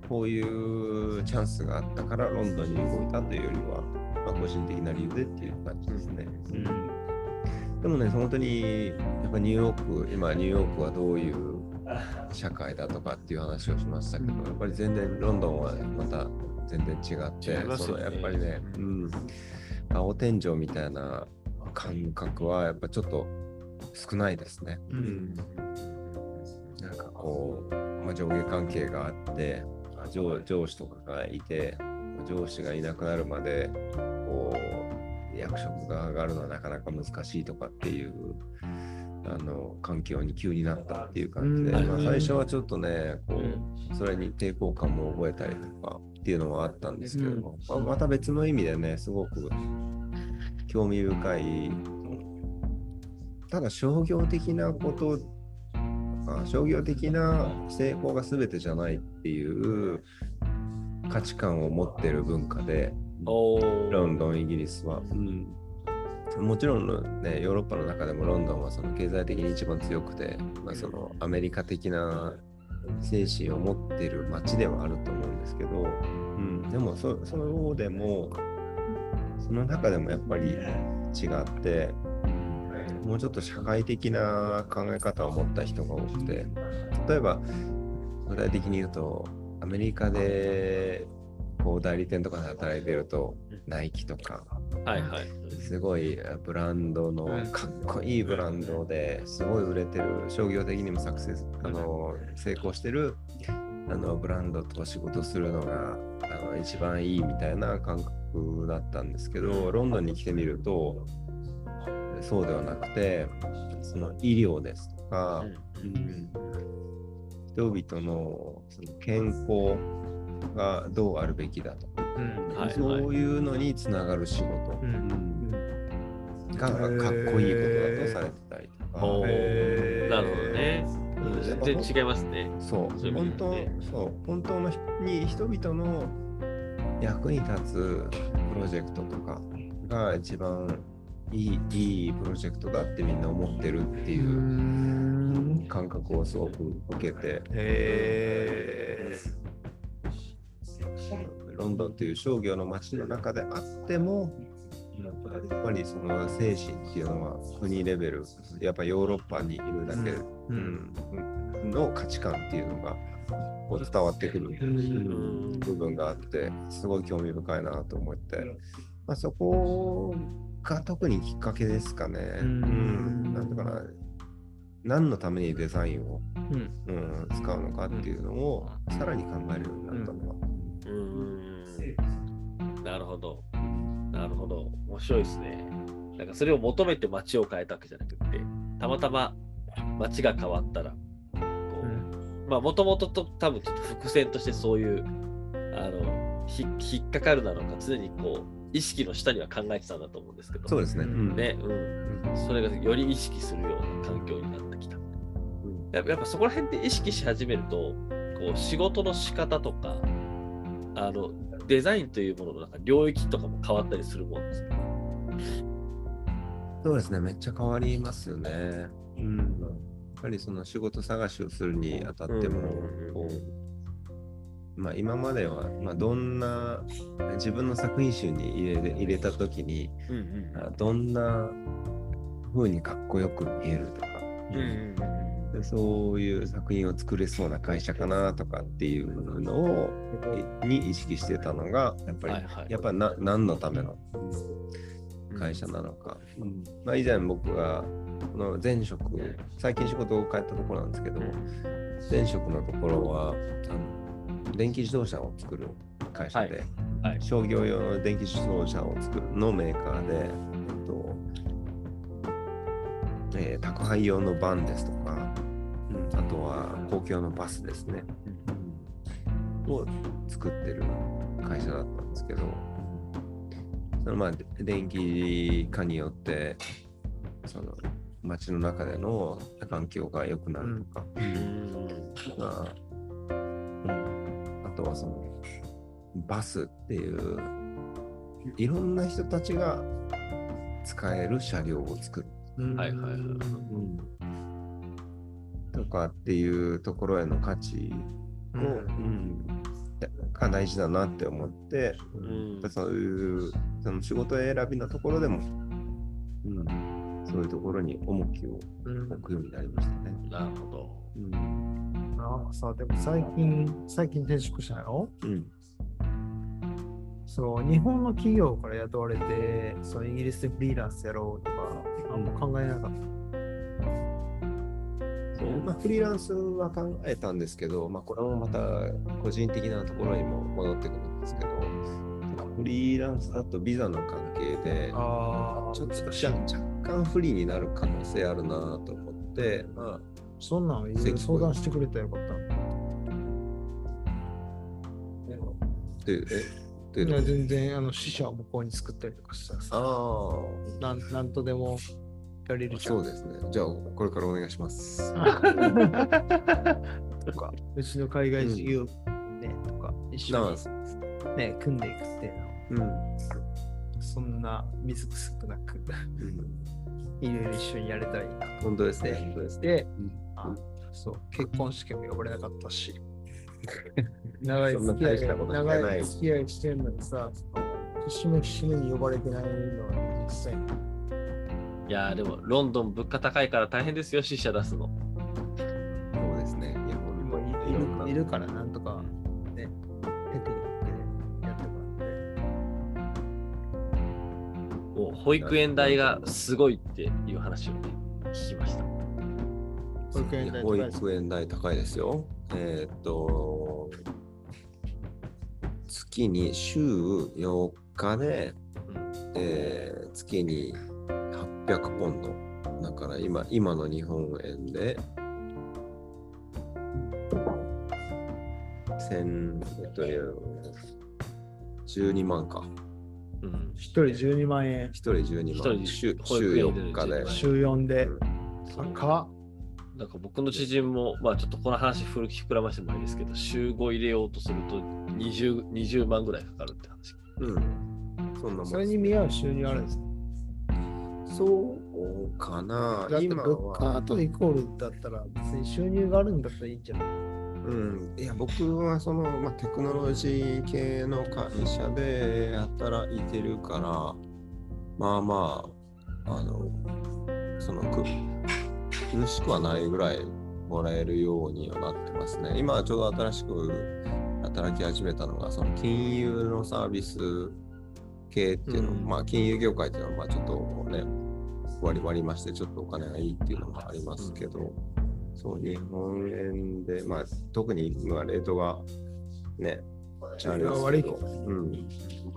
こういうチャンスがあったからロンドンに動いたというよりは、まあ、個人的な理由でっていう感じですね。でもね、本当にやっぱニューヨーク、今ニューヨークはどういう社会だとかっていう話をしましたけど、うん。やっぱり全然ロンドンはまた全然違って、ね。そのやっぱりね、うん、青天井みたいな感覚はやっぱちょっと少ないですね。うん。なんかこう、まあ、上下関係があって、まあ上上司とかがいて、上司がいなくなるまで、こう、役職が上がるのはなかなか難しいとかっていう、あの、環境に急になったっていう感じで、うん。まあ、最初はちょっとね、こう、それに抵抗感も覚えたりとかっていうのはあったんですけども、まあまた別の意味でね、すごく興味深い、ただ商業的なこととか、商業的な成功が全てじゃないっていう価値観を持ってる文化で、ロンドン、イギリスは。もちろんね、ヨーロッパの中でもロンドンはその経済的に一番強くて、まあ、そのアメリカ的な精神を持っている街ではあると思うんですけど、うん、でもそそのでも、その中でもやっぱり違って、もうちょっと社会的な考え方を持った人が多くて、例えば、具体的に言うと、アメリカでこう代理店とかで働いてると、ナイキとか、はいはい。すごいブランドのうんかっこいいブランドですごい売れてる商業的にもサクセスあの成功してるあのブランドと仕事するのがあの一番いいみたいな感覚だったんですけどロンドンに来てみるとそうではなくてその医療ですとか、うん人々のその健康がどうあるべきだとか、うん。はい。そういうのにつながる仕事、うん。がかっこいいことだとされてたりとか、なるほどね。全然違いますね。そう。そういう本当そう。本当のに人々の役に立つプロジェクトとかが一番いいいいプロジェクトだってみんな思ってるっていううん。感覚をすごく受けて。へロンドンっていう商業の街の中であってもやっぱりその精神っていうのは国レベルやっぱヨーロッパにいるだけ、ううんんの価値観っていうのがこう伝わってくる、ん。部分があってすごい興味深いなと思って、まあ、そこが特にきっかけですかね。うんなんだかな何のためにデザインを、うんうん、使うのかっていうのをさらに考えるようになったのは。うーん。なるほど。なるほど。面白いですね。なんかそれを求めて街を変えたわけじゃなくて、たまたま街が変わったら、こうまあもともとと多分ちょっと伏線としてそういう、あの、ひ引っかかるなのか、常にこう、意識の下には考えてたんだと思うんですけど、そうですね。うん。ね、うん。それがより意識するような環境になってきた。やっぱやっぱそこら辺で意識し始めると、こう仕事の仕方とか、あのデザインというもののなんか領域とかも変わったりするもんですか？そうですね、めっちゃ変わりますよね。うん、やっぱりその仕事探しをするにあたっても、うん。こうまあ、今までは、まあ、どんな自分の作品集に入れ入れたときにうんうんあどんな風にかっこよく見えるとか、うんそういう作品を作れそうな会社かなとかっていうのをに意識してたのがやっぱり、はいはい。やっぱりな何のための会社なのか、まあ、以前僕がこの前職最近仕事を変えたところなんですけど前職のところはあの電気自動車を作る会社で、はい。商業用の電気自動車を作るのメーカーで、えっとえー宅配用のバンですとか、うんあとは公共のバスですね、を作ってる会社だったんですけど、そのまあで電気化によってその街の中での環境が良くなるとか、うん。まあとはそのバスっていういろんな人たちが使える車両を作る、うんはいはい。はいとかっていうところへの価値を、が大事だなって思って、うん。そういうその仕事選びのところでも、うん、そういうところに重きをうん置くようになりましたね。なるほど。うんな。んかさ、でも最近、最近転職したよ。うん。そう、日本の企業から雇われて、そうイギリスでフリーランスやろうとか、あんま考えなかっそうまあ、フリーランスは考えたんですけど、まあ、これもまた個人的なところにも戻ってくるんですけど、フリーランスだとビザの関係でちょっと若干不利になる可能性あるなと思って、まあ、そんなん相談してくれたらよかった。でえといういやのは全然あの死者を向こうに作ったりとかしたらさ、あなんなんとでもやれるあ、じゃん。そうですね。じゃあ、これからお願いします。とか、うちの海外事業ね、とか、一緒にね、組んでいくっていうのうん。そんな水くすくなく、うん [laughs] いろいろ一緒にやれたらいいなと本当ですね。で本当ですね。そう、結婚式も呼ばれなかったし、[laughs] 長い付き合い長い付き合いしてるのにさ、節目節目に呼ばれてないのは実際いやーでもロンドン物価高いから大変ですよ、死者出すの。そうですね。いや、今いいろんないるからなんとかね、テクニックでやってもらって。もう保育園代がすごいっていう話をね、聞きました。保育園代保高いです育園代高いですよ。えーっと、月に週4日で、うんえー月に800ポンド。だから今、今の日本円で、千えっと、12万か。うん一人12万円、一人12一万。人週週園で4日で。週4でうん高っ。なんか僕の知人も、まあちょっとこの話古き膨らましてもいいですけど、週5入れようとすると 20, 20万ぐらいかかるって話。うん。そんなもんそれに見合う収入あるんですか？そうかなだって今物価は。とイコールだったら別に収入があるんだったらいいんじゃない？うん、いや僕はその、まあ、テクノロジー系の会社で働いてるからまあまああのそのく苦しくはないぐらいもらえるようにはなってますね。今ちょうど新しく働き始めたのがその金融のサービス系っていうの、うん。まあ金融業界っていうのはまあちょっとね割り割りましてちょっとお金がいいっていうのもありますけど、そう、日本円で、まあ、特に今、レートがね、あれです悪いけうん、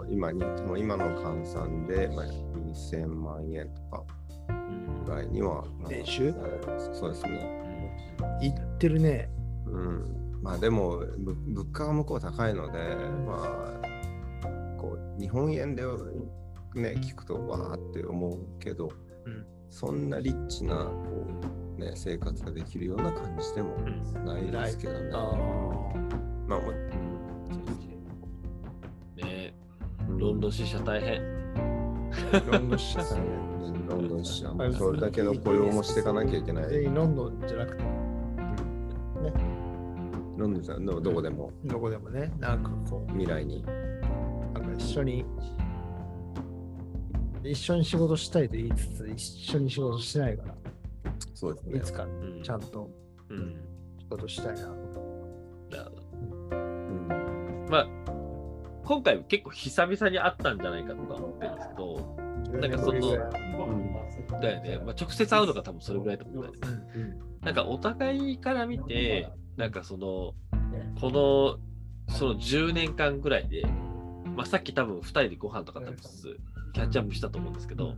今に、もう今の換算で、まあ、2000万円とかぐらいには、まあ年収そうですね。言ってるね。うん。まあ、でも、ぶ物価が向こう高いので、まあ、こう、日本円でね、聞くと、わーって思うけど、うんそんなリッチな、こう、ね、生活ができるような感じでもないですけどね。あまあ、もうねロンドン支社大変。ーロンドン支社さんね。ロンドン支社はいそれだけの雇用もしていかなきゃいけない。全員ロンドンじゃなくて、ロンドンじゃどどこでもどこでもね、なんかこ未来に。う、なんか一緒に、一緒に仕事したいと言いつつ、一緒に仕事してないから、そうですねい。つかうんちゃんとうん仕事したいな。なるほどうんまあ、今回結構久々に会ったんじゃないかとか思ってるんですけど、なんかその10だよね、まあ、直接会うのが多分それぐらいだと思うんだよね。なんかお互いから見て、なんかその、この、その10年間ぐらいで、まあ、さっき多分2人でご飯とか食べつつ、キャッチアップしたと思うんですけど、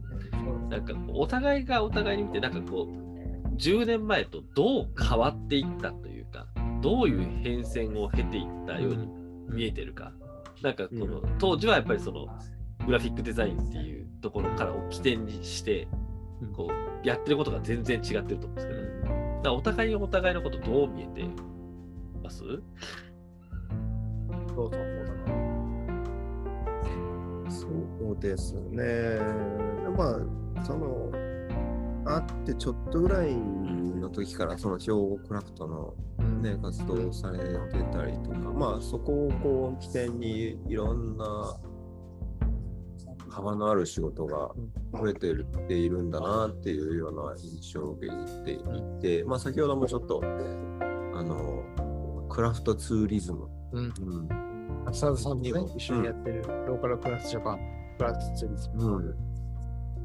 なんかお互いがお互いに見て、なんかこう、10年前とどう変わっていったというか、どういう変遷を経ていったように見えてるか。なんかこの、当時はやっぱりその、グラフィックデザインっていうところからを起点にして、こう、やってることが全然違ってると思うんですけど、だからお互いにお互いのことどう見えてます？そうそうそうだな。そうですね。まあ、その、会ってちょっとぐらいの時から、その兵庫クラフトのね、活動をされてたりとか、まあ、そこをこう起点にいろんな幅のある仕事が増えてるっているんだなっていうような印象を受けていて、まあ、先ほどもちょっと、あの、クラフトツーリズム。うん。うん浅田さんもね、一緒にやってるローカルクラスジャパン、クラスツーリズム。うん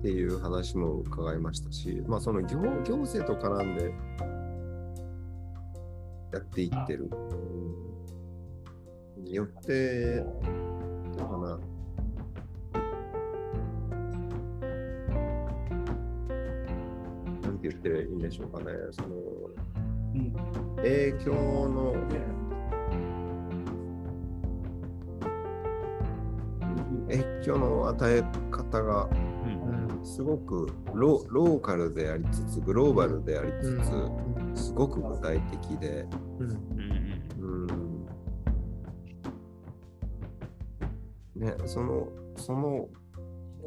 っていう話も伺いましたし、まあ、その行行政と絡んでやっていってる。によって、どうかな。なんて言っていいんでしょうかね。その影響の影響の与え方がうん。すごくロローカルでありつつ、グローバルでありつつ、すごく具体的で、うん。うんうん、ね、その、その、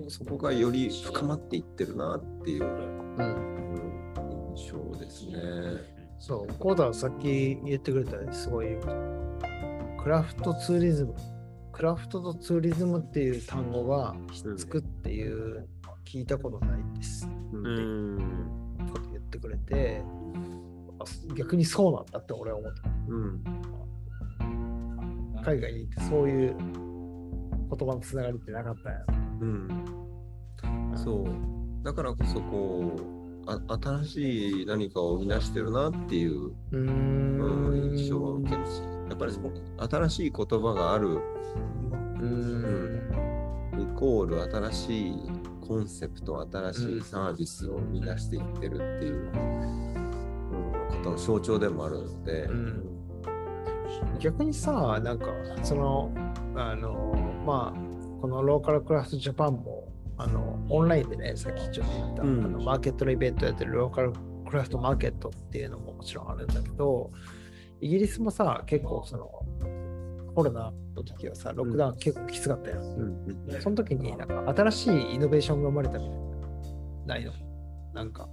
そこがより深まっていってるなっていう、うん。うん印象ですね。そう、コーダはさっき言ってくれたねすごい、クラフトツーリズム。クラフトとツーリズムっていう単語がひっつくっていう聞いたことないです。ううんんこと言ってくれて、あ逆にそうなんだって俺は思った。うん海外に行ってそういう言葉のつながりってなかったんやうん。そう。だからこそこう、あ新しい何かを生み出してるなっていう、うんん印象を受けるし、やっぱりその新しい言葉があるうーんイコール新しいコンセプト、新しいサービスを生み出していってるっていう、うん、ことの象徴でもあるので、うん。逆にさなんかそのあのまあこのローカルクラフトジャパンもあのオンラインでねさっきちょっと言った、うん。あのマーケットのイベントやってるローカルクラフトマーケットっていうのももちろんあるんだけどイギリスもさ結構そのコロナの時はさロックダウン結構きつかったよ、うんうんその時になんか新しいイノベーションが生まれたみたいな。ないの？なんか。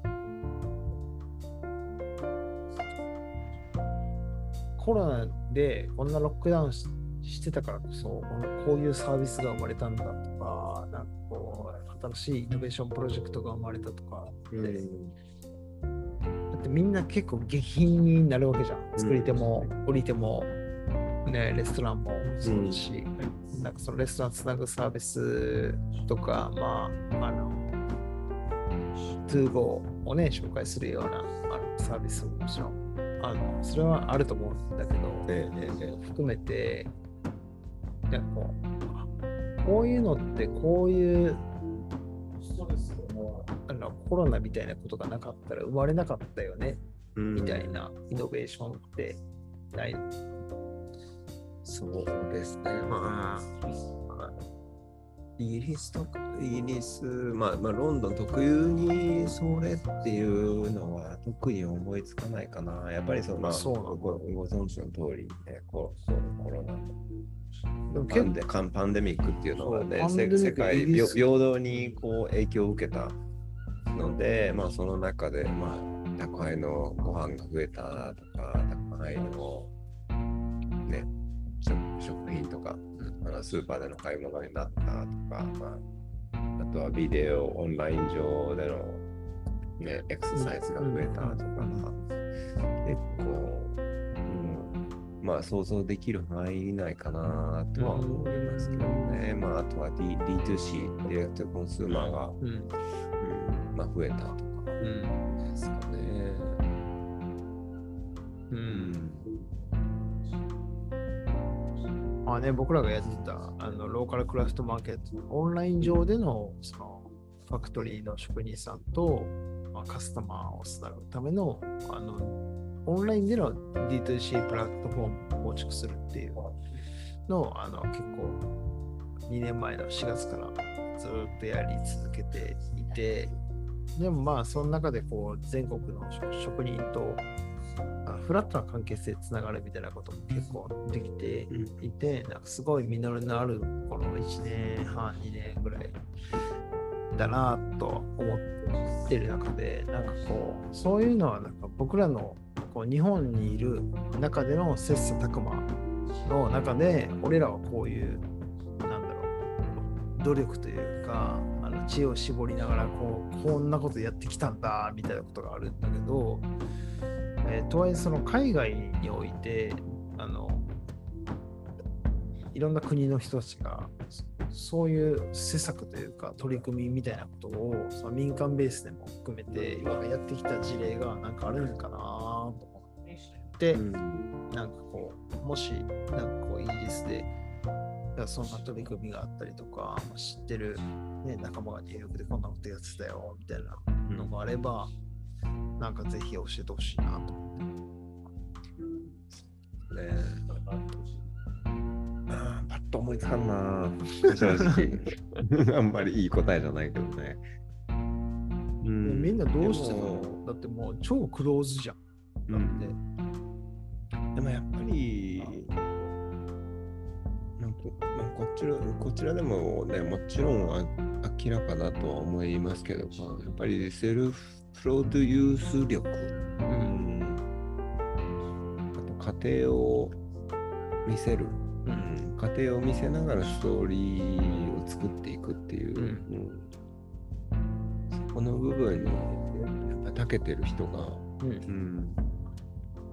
コロナでこんなロックダウンししてたからこそこういうサービスが生まれたんだとかなんかこう新しいイノベーションプロジェクトが生まれたとかだってみんな結構下品になるわけじゃん。作り手も売り手も、ね、レストランもそうだし、なんかそのレストランつなぐサービスとか、まあ、あの、トゥーゴーをね、紹介するようなあのサービスももちろん、あの、それはあると思うんだけど、ええええ。含めて、なんかこう、こういうのってこういう、あのコロナみたいなことがなかったら生まれなかったよね、うん。みたいなイノベーションってない？そうですね。まあ、イギリスとか、イギリス、まあ、まあ、ロンドン特有にそれっていうのは特に思いつかないかな。やっぱりその、まあ、そうごご存知の通り、ね、コロコロナでもパンデカンパンデミックっていうのがね、世界平平等にこう影響を受けたので、まあ、その中で、まあ、宅配のご飯が増えたとか、宅配の、品とか、あのスーパーでの買い物になったとか、まあ、あとはビデオ、オンライン上での、ね、エクササイズが増えたとか、結構、うん、まあ想像できる範囲以内かなとは思いますけどね。まああとは、D、D2C、ディレクトコンスーマーが、うん。うんまあ、増えたとかうん。ですかね。まあね、僕らがやってたあのローカルクラフトマーケット、オンライン上でのそのファクトリーの職人さんと、まあ、カスタマーをつなぐためのあのオンラインでの D2C プラットフォームを構築するっていうのをあの結構2年前の4月からずっとやり続けていて、でもまあその中でこう全国の職人とフラットな関係性つながるみたいなことも結構できていて、なんかすごい実りのあるこの1年半、2年ぐらいだなと思ってる中で、なんかこう、そういうのはなんか僕らのこう日本にいる中での切磋琢磨の中で、俺らはこういう、なんだろう、努力というか、あの知恵を絞りながらこう、こんなことやってきたんだみたいなことがあるんだけど、えーとはいえその海外においてあのいろんな国の人たちがそそういう施策というか取り組みみたいなことをその民間ベースでも含めて今やってきた事例がなんかあるのかなと思って、なんかこうもしなんかこうイギリスでそんな取り組みがあったりとか、まあ知ってる、ね、仲間がニューヨークでこんなことやってたよみたいなのがあれば、なんかぜひ教えてほしいなと。思って。ね。あーパッと思いつかんな。[laughs] 正直。[laughs] あんまりいい答えじゃないけどね、うみんなどうしてもだってもう超クローズじゃん。だって。でもやっぱりなんか、まあ、こちらこちらでもねもちろんあ明らかだとは思いますけど、まあ、やっぱりセルフプロデュース力、うん、あと家庭を見せる、うん、家庭を見せながらストーリーを作っていくっていう、うん。うん。そこの部分にやっぱ長けてる人が、うん。うん、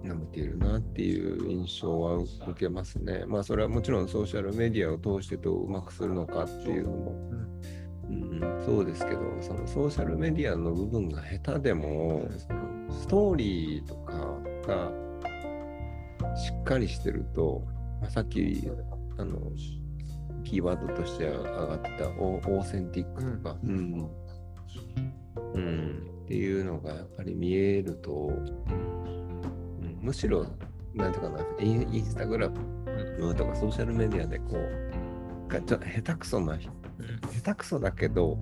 舐めているなっていう印象は受けますね。まあそれはもちろんソーシャルメディアを通してどううまくするのかっていうのも、うん、そうですけどそのソーシャルメディアの部分が下手でもそのストーリーとかがしっかりしてると、まあ、さっきあのキーワードとして上がってたオオーセンティックとか、うん。うん、っていうのがやっぱり見えると、うん、むしろなんていうかなインスタグラムとかソーシャルメディアでこうがちょ下手くそな下手くそだけど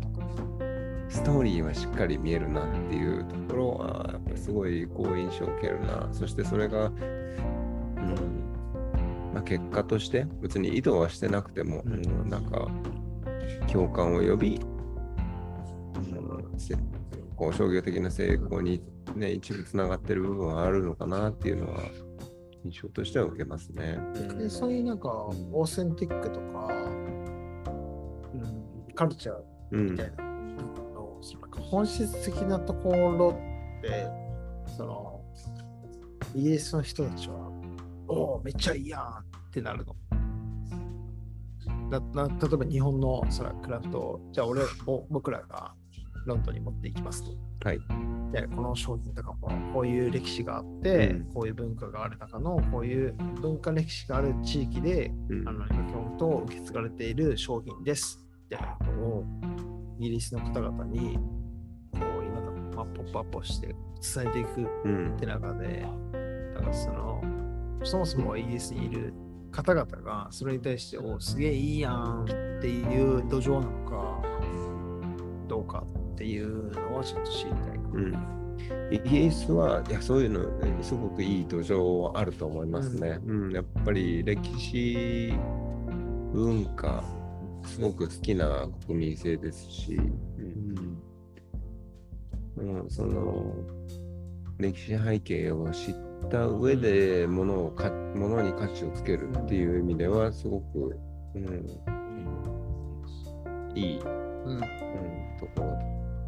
ストーリーはしっかり見えるなっていうところはやっぱりすごい好印象を受けるな。そしてそれが、うんまあ、結果として別に意図はしてなくても、うん、なんか共感を呼び、うん、せこう商業的な成功に、ね、一部つながってる部分はあるのかなっていうのは印象としては受けますね。でそういうなんか、オーセンティックとか、うん、カルチャーみたいなの、その本質的なところって、その、イギリスの人たちは、おお、めっちゃいいやんってなるの。だな例えば日本のそのクラフトを、じゃあ俺、ぼ僕らがロンドンに持っていきますと。はい。でこの商品とかもこういう歴史があって、うんこういう文化がある中のこういう文化歴史がある地域で、うんあの今基本と受け継がれている商品ですみたいなことをイギリスの方々にこう今の、まあ、ポップアップをして伝えていくうんって中でだからそのそもそもイギリスにいる方々がそれに対しておすげえいいやんっていう土壌なのかどうかっていうのをちょっと知りたい。うん、イギリスはいやそういうのえすごくいい土壌はあると思いますね。うんやっぱり歴史文化すごく好きな国民性ですし、うん。うん、その歴史背景を知った上で物をか物に価値をつけるっていう意味ではすごく、うん、いいうんうん、ところ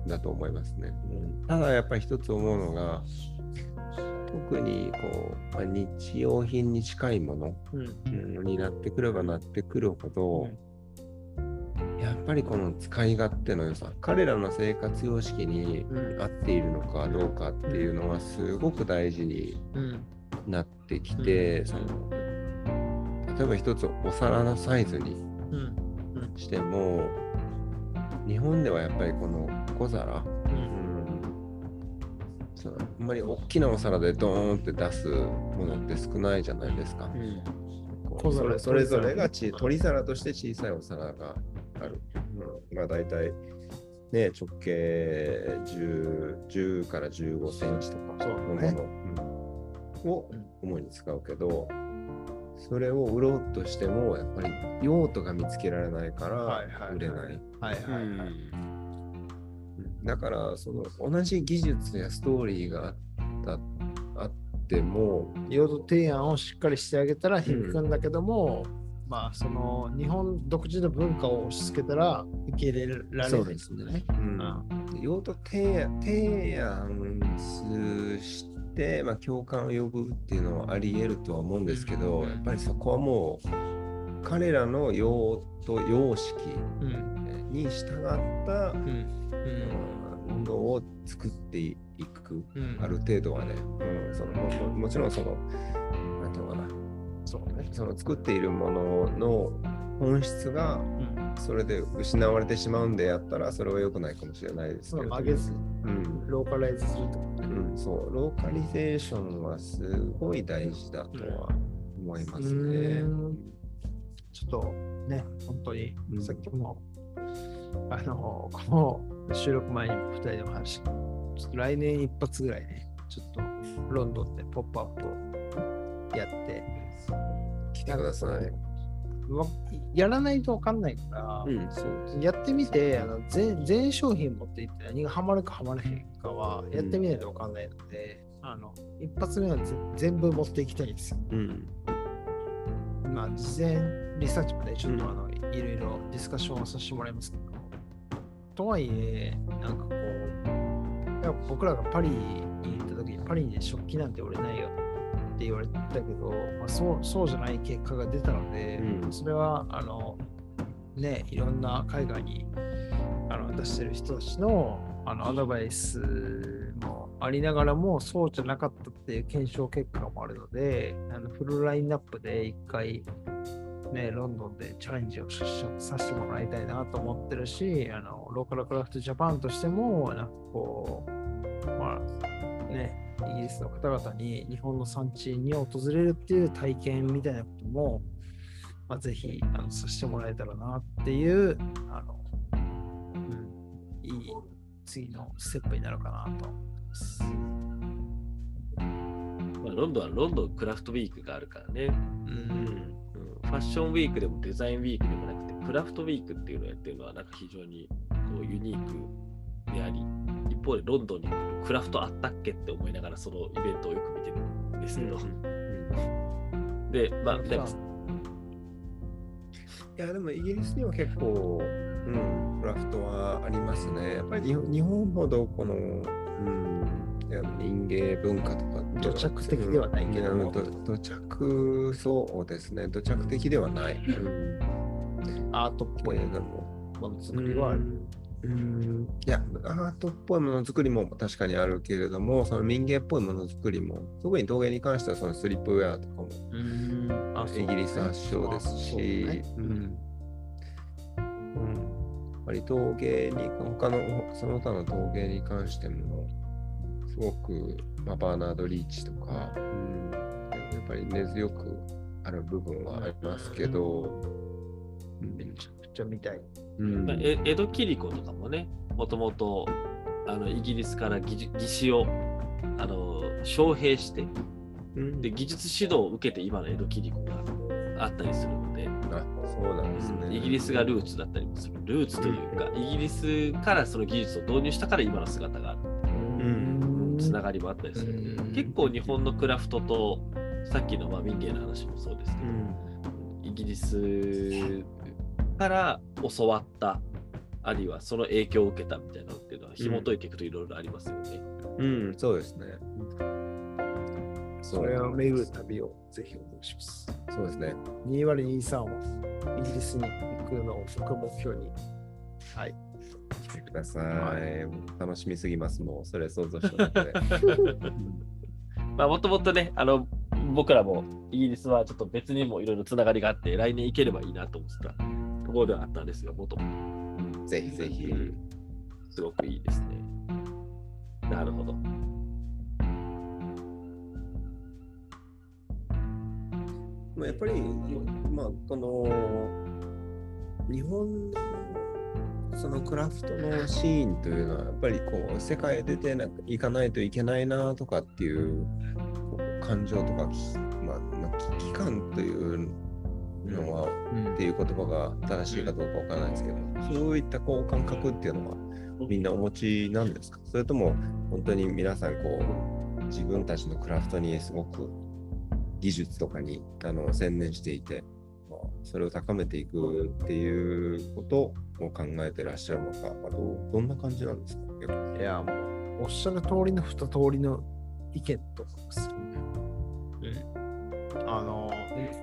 だと思いますね。うん、ただやっぱり一つ思うのが特にこう、まあ、日用品に近いもの、うん。うんになってくればなってくるほど、やっぱりこの使い勝手の良さ彼らの生活様式にうん。合っているのかどうかっていうのはすごく大事にうん。なってきて、その例えば一つお皿のサイズにうん。しても日本ではやっぱりこの小皿、そのあんまり大きなお皿でドーンって出すものって少ないじゃないですか。こう小皿それそれぞれがち取り皿として小さいお皿がある。うん、まあ大体ね直径 10, 10から15センチとかのもの、を主に使うけど、それを売ろうとしてもやっぱり用途が見つけられないから売れない。はいはいはい。うん。だからその同じ技術やストーリーがあったあっても、用途提案をしっかりしてあげたら響くんだけども、まあその日本独自の文化を押し付けたら受け入れられないそうですね。うん。用途提案提案して、まあ、共感を呼ぶっていうのはあり得るとは思うんですけど、うん。やっぱりそこはもう彼らの用途様式うんに従ったうん。うん。ものを作っていく、うん。ある程度はね、うん、そのもちろんその、なんていうのかな、そうね。その作っているものの本質がうんそれで失われてしまうんでやったらそれは良くないかもしれないですけど、曲げずうんローカライズするとか。うん、そうローカリゼーションはすごい大事だとは思いますね。うんちょっとね、本当にうんさっきも、あの、この収録前に2人でも話しちょっと来年一発ぐらいね、ちょっとロンドンでポップアップをやって、来てください。わやらないと分かんないから、うん、そうやってみてあの全全商品持っていって何がハマるかハマらへんかはやってみないと分かんないので、あの一発目はぜ全部持っていきたいんですよ。うん、まあ、事前リサーチもね、ちょっとあの、いろいろディスカッションをさせてもらいますけど、とはいえ、なんかこう、僕らがパリに行った時に、パリに食器なんて売れないよ。って言われてたけど、まあ、そうそうじゃない結果が出たので、うん。それはあの、ね、いろんな海外にあの出してる人たちのあのアドバイスもありながらもそうじゃなかったっていう検証結果もあるのであのフルラインナップで一回、ね、ロンドンでチャレンジをささせてもらいたいなと思ってるしあのローカルクラフトジャパンとしてもなんかこうまあねイギリスの方々に日本の産地に訪れるっていう体験みたいなことも、まあ、ぜひあのさせてもらえたらなっていうあの、うん、いい次のステップになるかなと思います。まあ、ロンドンはロンドンクラフトウィークがあるからね、ううんん。うん。ファッションウィークでもデザインウィークでもなくて、クラフトウィークっていうのをやってるのは、なんか非常にこうユニークであり、一方でロンドンに来るクラフトあったっけって思いながら、そのイベントをよく見てるんですけど、で、まあ、でもいやでもイギリスには結構、うん、クラフトはありますね。やっぱり日本ほどこの、うん、いや民芸文化とか土着的ではないけど。もうんど土着そうですね。土着的ではない。うん。アートっぽいけれどもものづくりはある。うんいや、アートっぽいものづくりも確かにあるけれども、その民芸っぽいものづくりも、特に陶芸に関してはそのスリップウェアとかもイギリス発祥ですし、ね。うん。うん、やっぱり陶芸に、他のその他の陶芸に関しても、すごく、まあ、バーナード・リーチとか、うん、やっぱり根強くある部分はありますけど、めちゃ見たい。うん。まあえ江戸切子とかもね、もともとあのイギリスから技師をあの招聘してうん。で、技術指導を受けて今の江戸切子があったりするので、あそうなんですね。イギリスがルーツだったりもする。ルーツというか、イギリスからその技術を導入したから今の姿がある。ん。つながりもあったりする。うん。結構日本のクラフトと、さっきのまあ民芸の話もそうですけど、うん。イギリスから教わった、あるいはその影響を受けたみたいなのっていうのは、紐解いていくといろいろありますよね。うん、そうですね。それを巡る旅をぜひお願いします。そうですね。2023はイギリスに行くのを僕目標に。はい。来てください。楽しみすぎます。もう、それ想像したので。[laughs] まあ、もともとね、あの、僕らもイギリスはちょっと別にもいろいろつながりがあって、来年行ければいいなと思ってたところではあったんですが、もともと。ぜひぜひ。うんすごくいいですね。なるほど。まあやっぱり、まあ、この、日本のそのクラフトのシーンというのは、やっぱりこう、世界へ出てな行かないといけないなとかっていう感情とか、きまあ、まあ、危機感というのは、っていう言葉が正しいかどうかわからないですけど、そういったこう感覚っていうのはみんなお持ちなんですか？それとも本当に皆さんこう自分たちのクラフトにすごく技術とかにあの専念していて、まあ、それを高めていくっていうことを考えてらっしゃるのか、まあ、どうどんな感じなんですか？いや、もう、おっしゃる通りの二通りの意見と思います。うん。あの、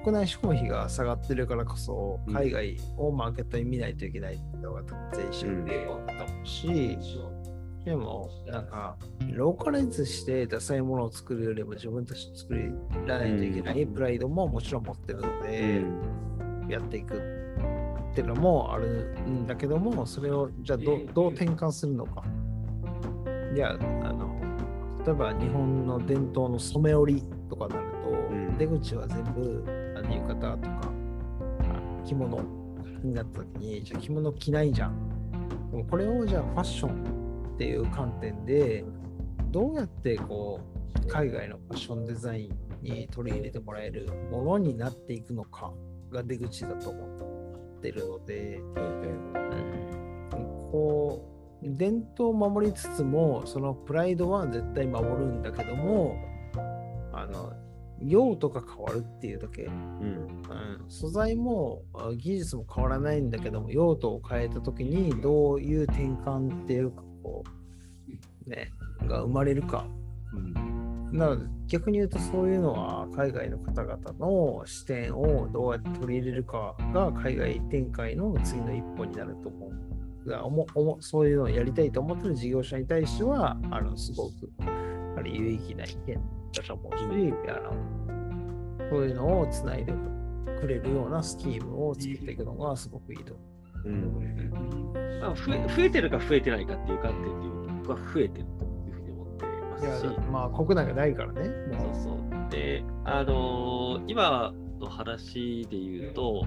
国内消費が下がってるからこそ、うん。海外をマーケットに見ないといけないっていうのが全身であったし、でも、なんか、ローカライズしてダサいものを作るよりも自分たちで作らないといけないプライドももちろん持ってるので、やっていくっていうのもあるんだけども、それをじゃあどうどう転換するのか。いや、あの、例えば日本の伝統の染め織りとかになると、うん出口は全部あの浴衣とかあ着物になった時に、じゃあ着物着ないじゃん。でもこれをじゃあファッションっていう観点で、どうやってこう海外のファッションデザインに取り入れてもらえるものになっていくのかが出口だと思ってるので、こう伝統を守りつつもそのプライドは絶対守るんだけども用途が変わるっていうだけ、うん。うん、素材もあ技術も変わらないんだけども用途を変えた時にどういう転換っていうかこうねが生まれるか。うん。なので逆に言うとそういうのは海外の方々の視点をどうやって取り入れるかが海外展開の次の一歩になると思う。だからおもおもそういうのをやりたいと思ってる事業者に対しては、あのすごくあれ有意義な意見だと思うし、あのそういうのをつないでくれるようなスキームを作っていくのがすごくいいと思う。うんまあ、増え増えてるか増えてないかっていう観点でいうと、僕は増えてるというふうに思ってまいやすし、まあ国内がないからね。そうそう。で、あのー今の話で言うと、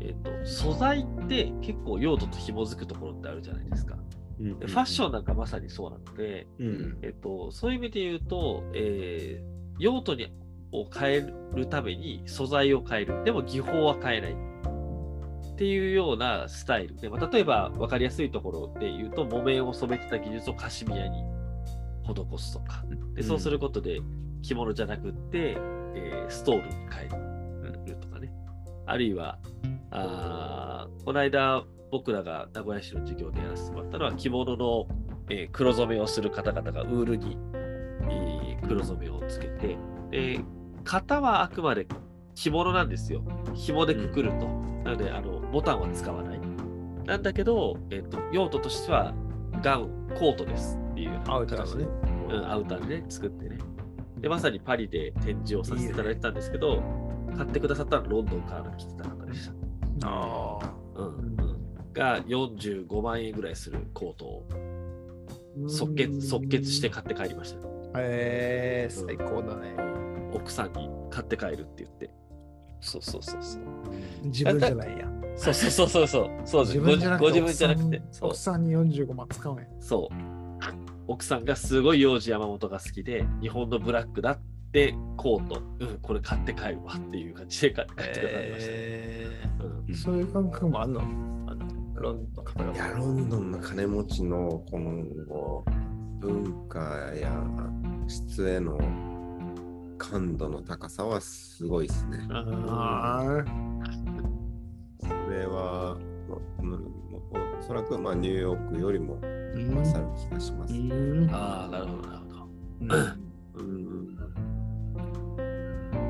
えっと、素材って結構用途と紐づくところってあるじゃないですか。うんでファッションなんかまさにそうなので、うんえっと、そういう意味で言うと、えー用途にを変えるために素材を変える。でも技法は変えない。っていうようなスタイルで、まあ、例えば分かりやすいところで言うと、木綿を染めてた技術をカシミヤに施すとか。でそうすることで着物じゃなくって、えーストールに変えるとかね。あるいは、あーこの間僕らが名古屋市の授業でやらせてもらったのは着物の、えー黒染めをする方々がウールに、えー黒染めをつけて、で型はあくまで着物なんですよ。紐でくくると。なのであの、ボタンは使わない。なんだけど、えっと用途としてはガウン、コートですっていうアウターのね。うん、アウターでね、作ってね。で、まさにパリで展示をさせていただいてたんですけど、買ってくださったのはロンドンから来てた方でした。ああ。うんうん、が45万円ぐらいするコートを即決即決して買って帰りました。えー、最高だね。奥さんに買って帰るって言って。そうそうそうそう。自分じゃないや。そうそうそうそうそう。そう自分じゃなくて、ごご自分じゃなくて。そう奥さんに45万使うね。そう。奥さんがすごい幼児山本が好きで、日本のブラックだってコート、うん、これ買って帰るわっていう感じで買買ってくださいました。えうんー、そういう感覚もあんのあの？ロンドンの方いや、ロンドンの金持ちのこの文化や質への感度の高さはすごいですね。あそれは、おそらくまあニューヨークよりもー勝る気がします。うんああ、なるほど、なるほど。うん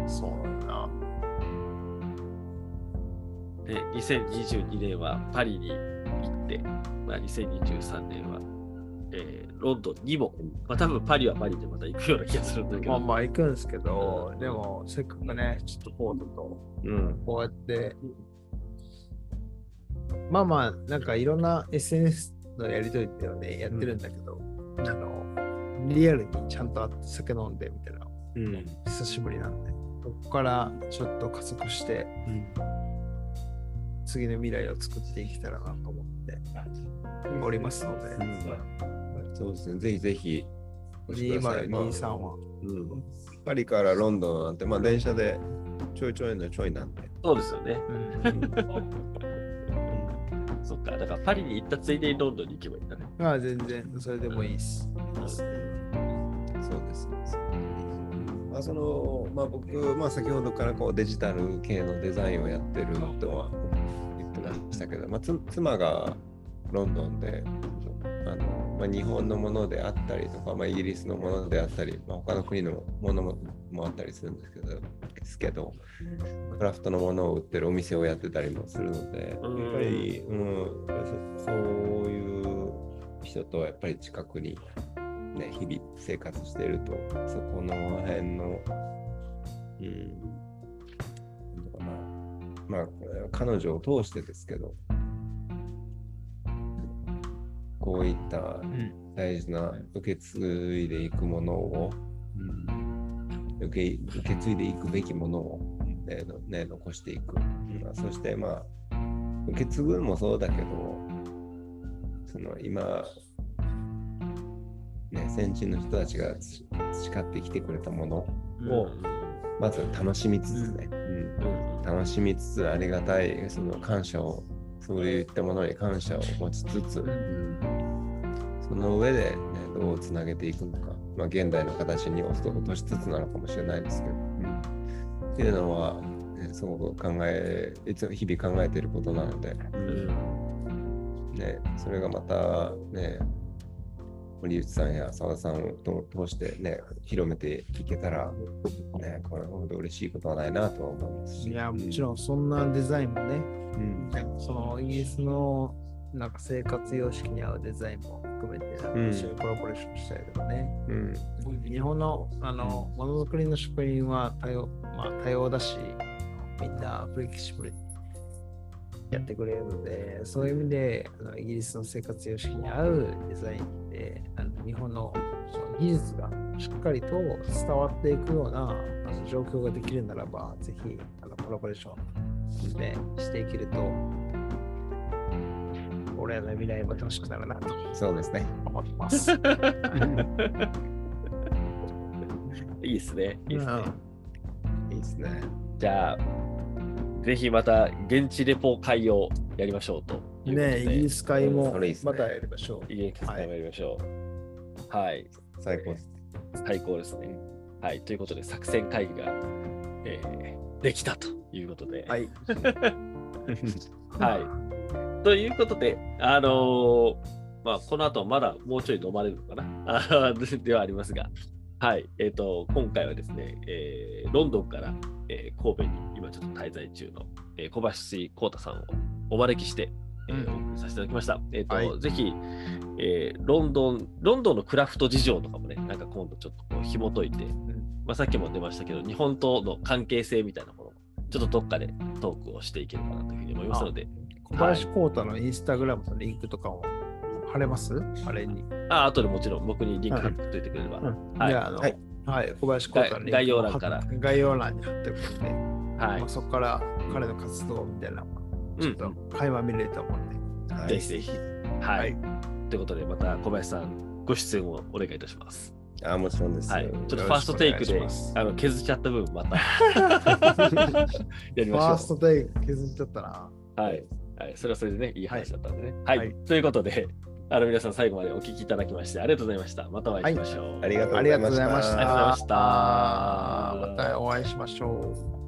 そうなんだ。で、2022年はパリに行って、まあ、2023年は、えーロンドンにも、まあ、多分パリはパリでまた行くような気がするんだけど、まあまあ行くんですけど、でもせっかくね、ちょっとフォード。とうん。こうやって、まあまあ、なんかいろんな SNS のやりとりっていうのをね、やってるんだけど、あの、リアルにちゃんと酒飲んでみたいな、うん。久しぶりなんで、ここからちょっと加速して、次の未来を作っていけたらなと思っておりますので、そうですね、ぜひぜひお越しください。まあ2023は。うんパリからロンドンなんて、まあ電車でちょいちょいのちょいなんで。そうですよね。うん [laughs] そっか、だからパリに行ったついでにロンドンに行けばいいんだね。まあ全然それでもいいです。そうですね。まあそのまあ、僕、まあ、先ほどからこうデジタル系のデザインをやってるとはしたけど、まあ、つ妻がロンドンであの、まあ、日本のものであったりとか、まあ、イギリスのものであったり、まあ、他の国のものももあったりするんですけどですけどクラフトのものを売ってるお店をやってたりもするのでやうんっぱり、うん、そそういう人とやっぱり近くにね、日々生活してると、そこの辺の、うん、まあ、彼女を通してですけど、こういった大事な受け継いでいくものを、受け受け継いでいくべきものを、ねのね、残していく。まあ、そして、まあ、受け継ぐのもそうだけど、その今、ね、先人の人たちがつ培ってきてくれたものを、まず楽しみつつね、うん。楽しみつつありがたいその感謝をそういったものに感謝を持ちつつ、その上で、ね、どうつなげていくのか、まあ、現代の形に落としつつなのかもしれないですけど、っていうのは、ね、すごく考えいつも日々考えていることなので、ね、それがまたね堀内さんや澤田さんをと通してね、広めていけたら、ね、これ本当嬉しいことはないなとは思いますし。いや、もちろんそんなデザインもね、うん。そのイギリスのなんか生活様式に合うデザインも含めて、一緒にコラボレーションしたりとかね。うん。日本のあのものづくりの職人は多様,、まあ、多様だし、みんなフレキシブルにやってくれるので、そういう意味であのイギリスの生活様式に合うデザインで、あの日本のその技術がしっかりと伝わっていくようなあの状況ができるならば、ぜひあのコラボレーション、ね、していけると、俺らの未来も楽しくなるなとそうですね。思ってます。[laughs] いいですね。いいですね。いいですね。じゃあ、ぜひまた現地レポ会をやりましょうと。ねイギリス会もまたやりましょう。イギリス会もやりましょう。はい。最高です。最高ですね。はい。ということで、作戦会議が、えーできたということで。はい。はい。ということで、あのーまあ、この後はまだもうちょい飲まれるのかな？あでではありますが、はい。えっ、と、今回はですね、えーロンドンから、えー神戸に今ちょっと滞在中の、えー小林幸太さんをお招きして、えーうん。お送りさせていただきました。えっ、と、はい。ぜひ、えーロンドン、ロンドンのクラフト事情とかもね、なんか今度ちょっとこう紐解いて、まあ、さっきも出ましたけど、日本との関係性みたいなものも、ちょっとどっかでトークをしていければなというふうに思いますので、小林光太のインスタグラムのリンクとかも貼れます？あれに。ああとでもちろん僕にリンク貼っといてくれれば、はい。はい。はい、小林光太の概要欄から。概要欄に貼っておくので、はい。まあ、そこから彼の活動みたいなのもちょっと垣間見れると思うんで、はいぜひぜひ。はい。はいということで、また小林さん、ご出演をお願いいたします。あ、もちろんです。はい。ちょっとファーストテイクであの削っちゃった部分、またやり [laughs] ファーましょストテイク削っちゃったな。う。はい。はい。それはそれでね、いい話だったんでね。はい。はいということで、あの皆さん最後までお聞きいただきましてありがとうございました。またお会いしましょうありがとうございました。ありがとうございましたまたお会いしましょう。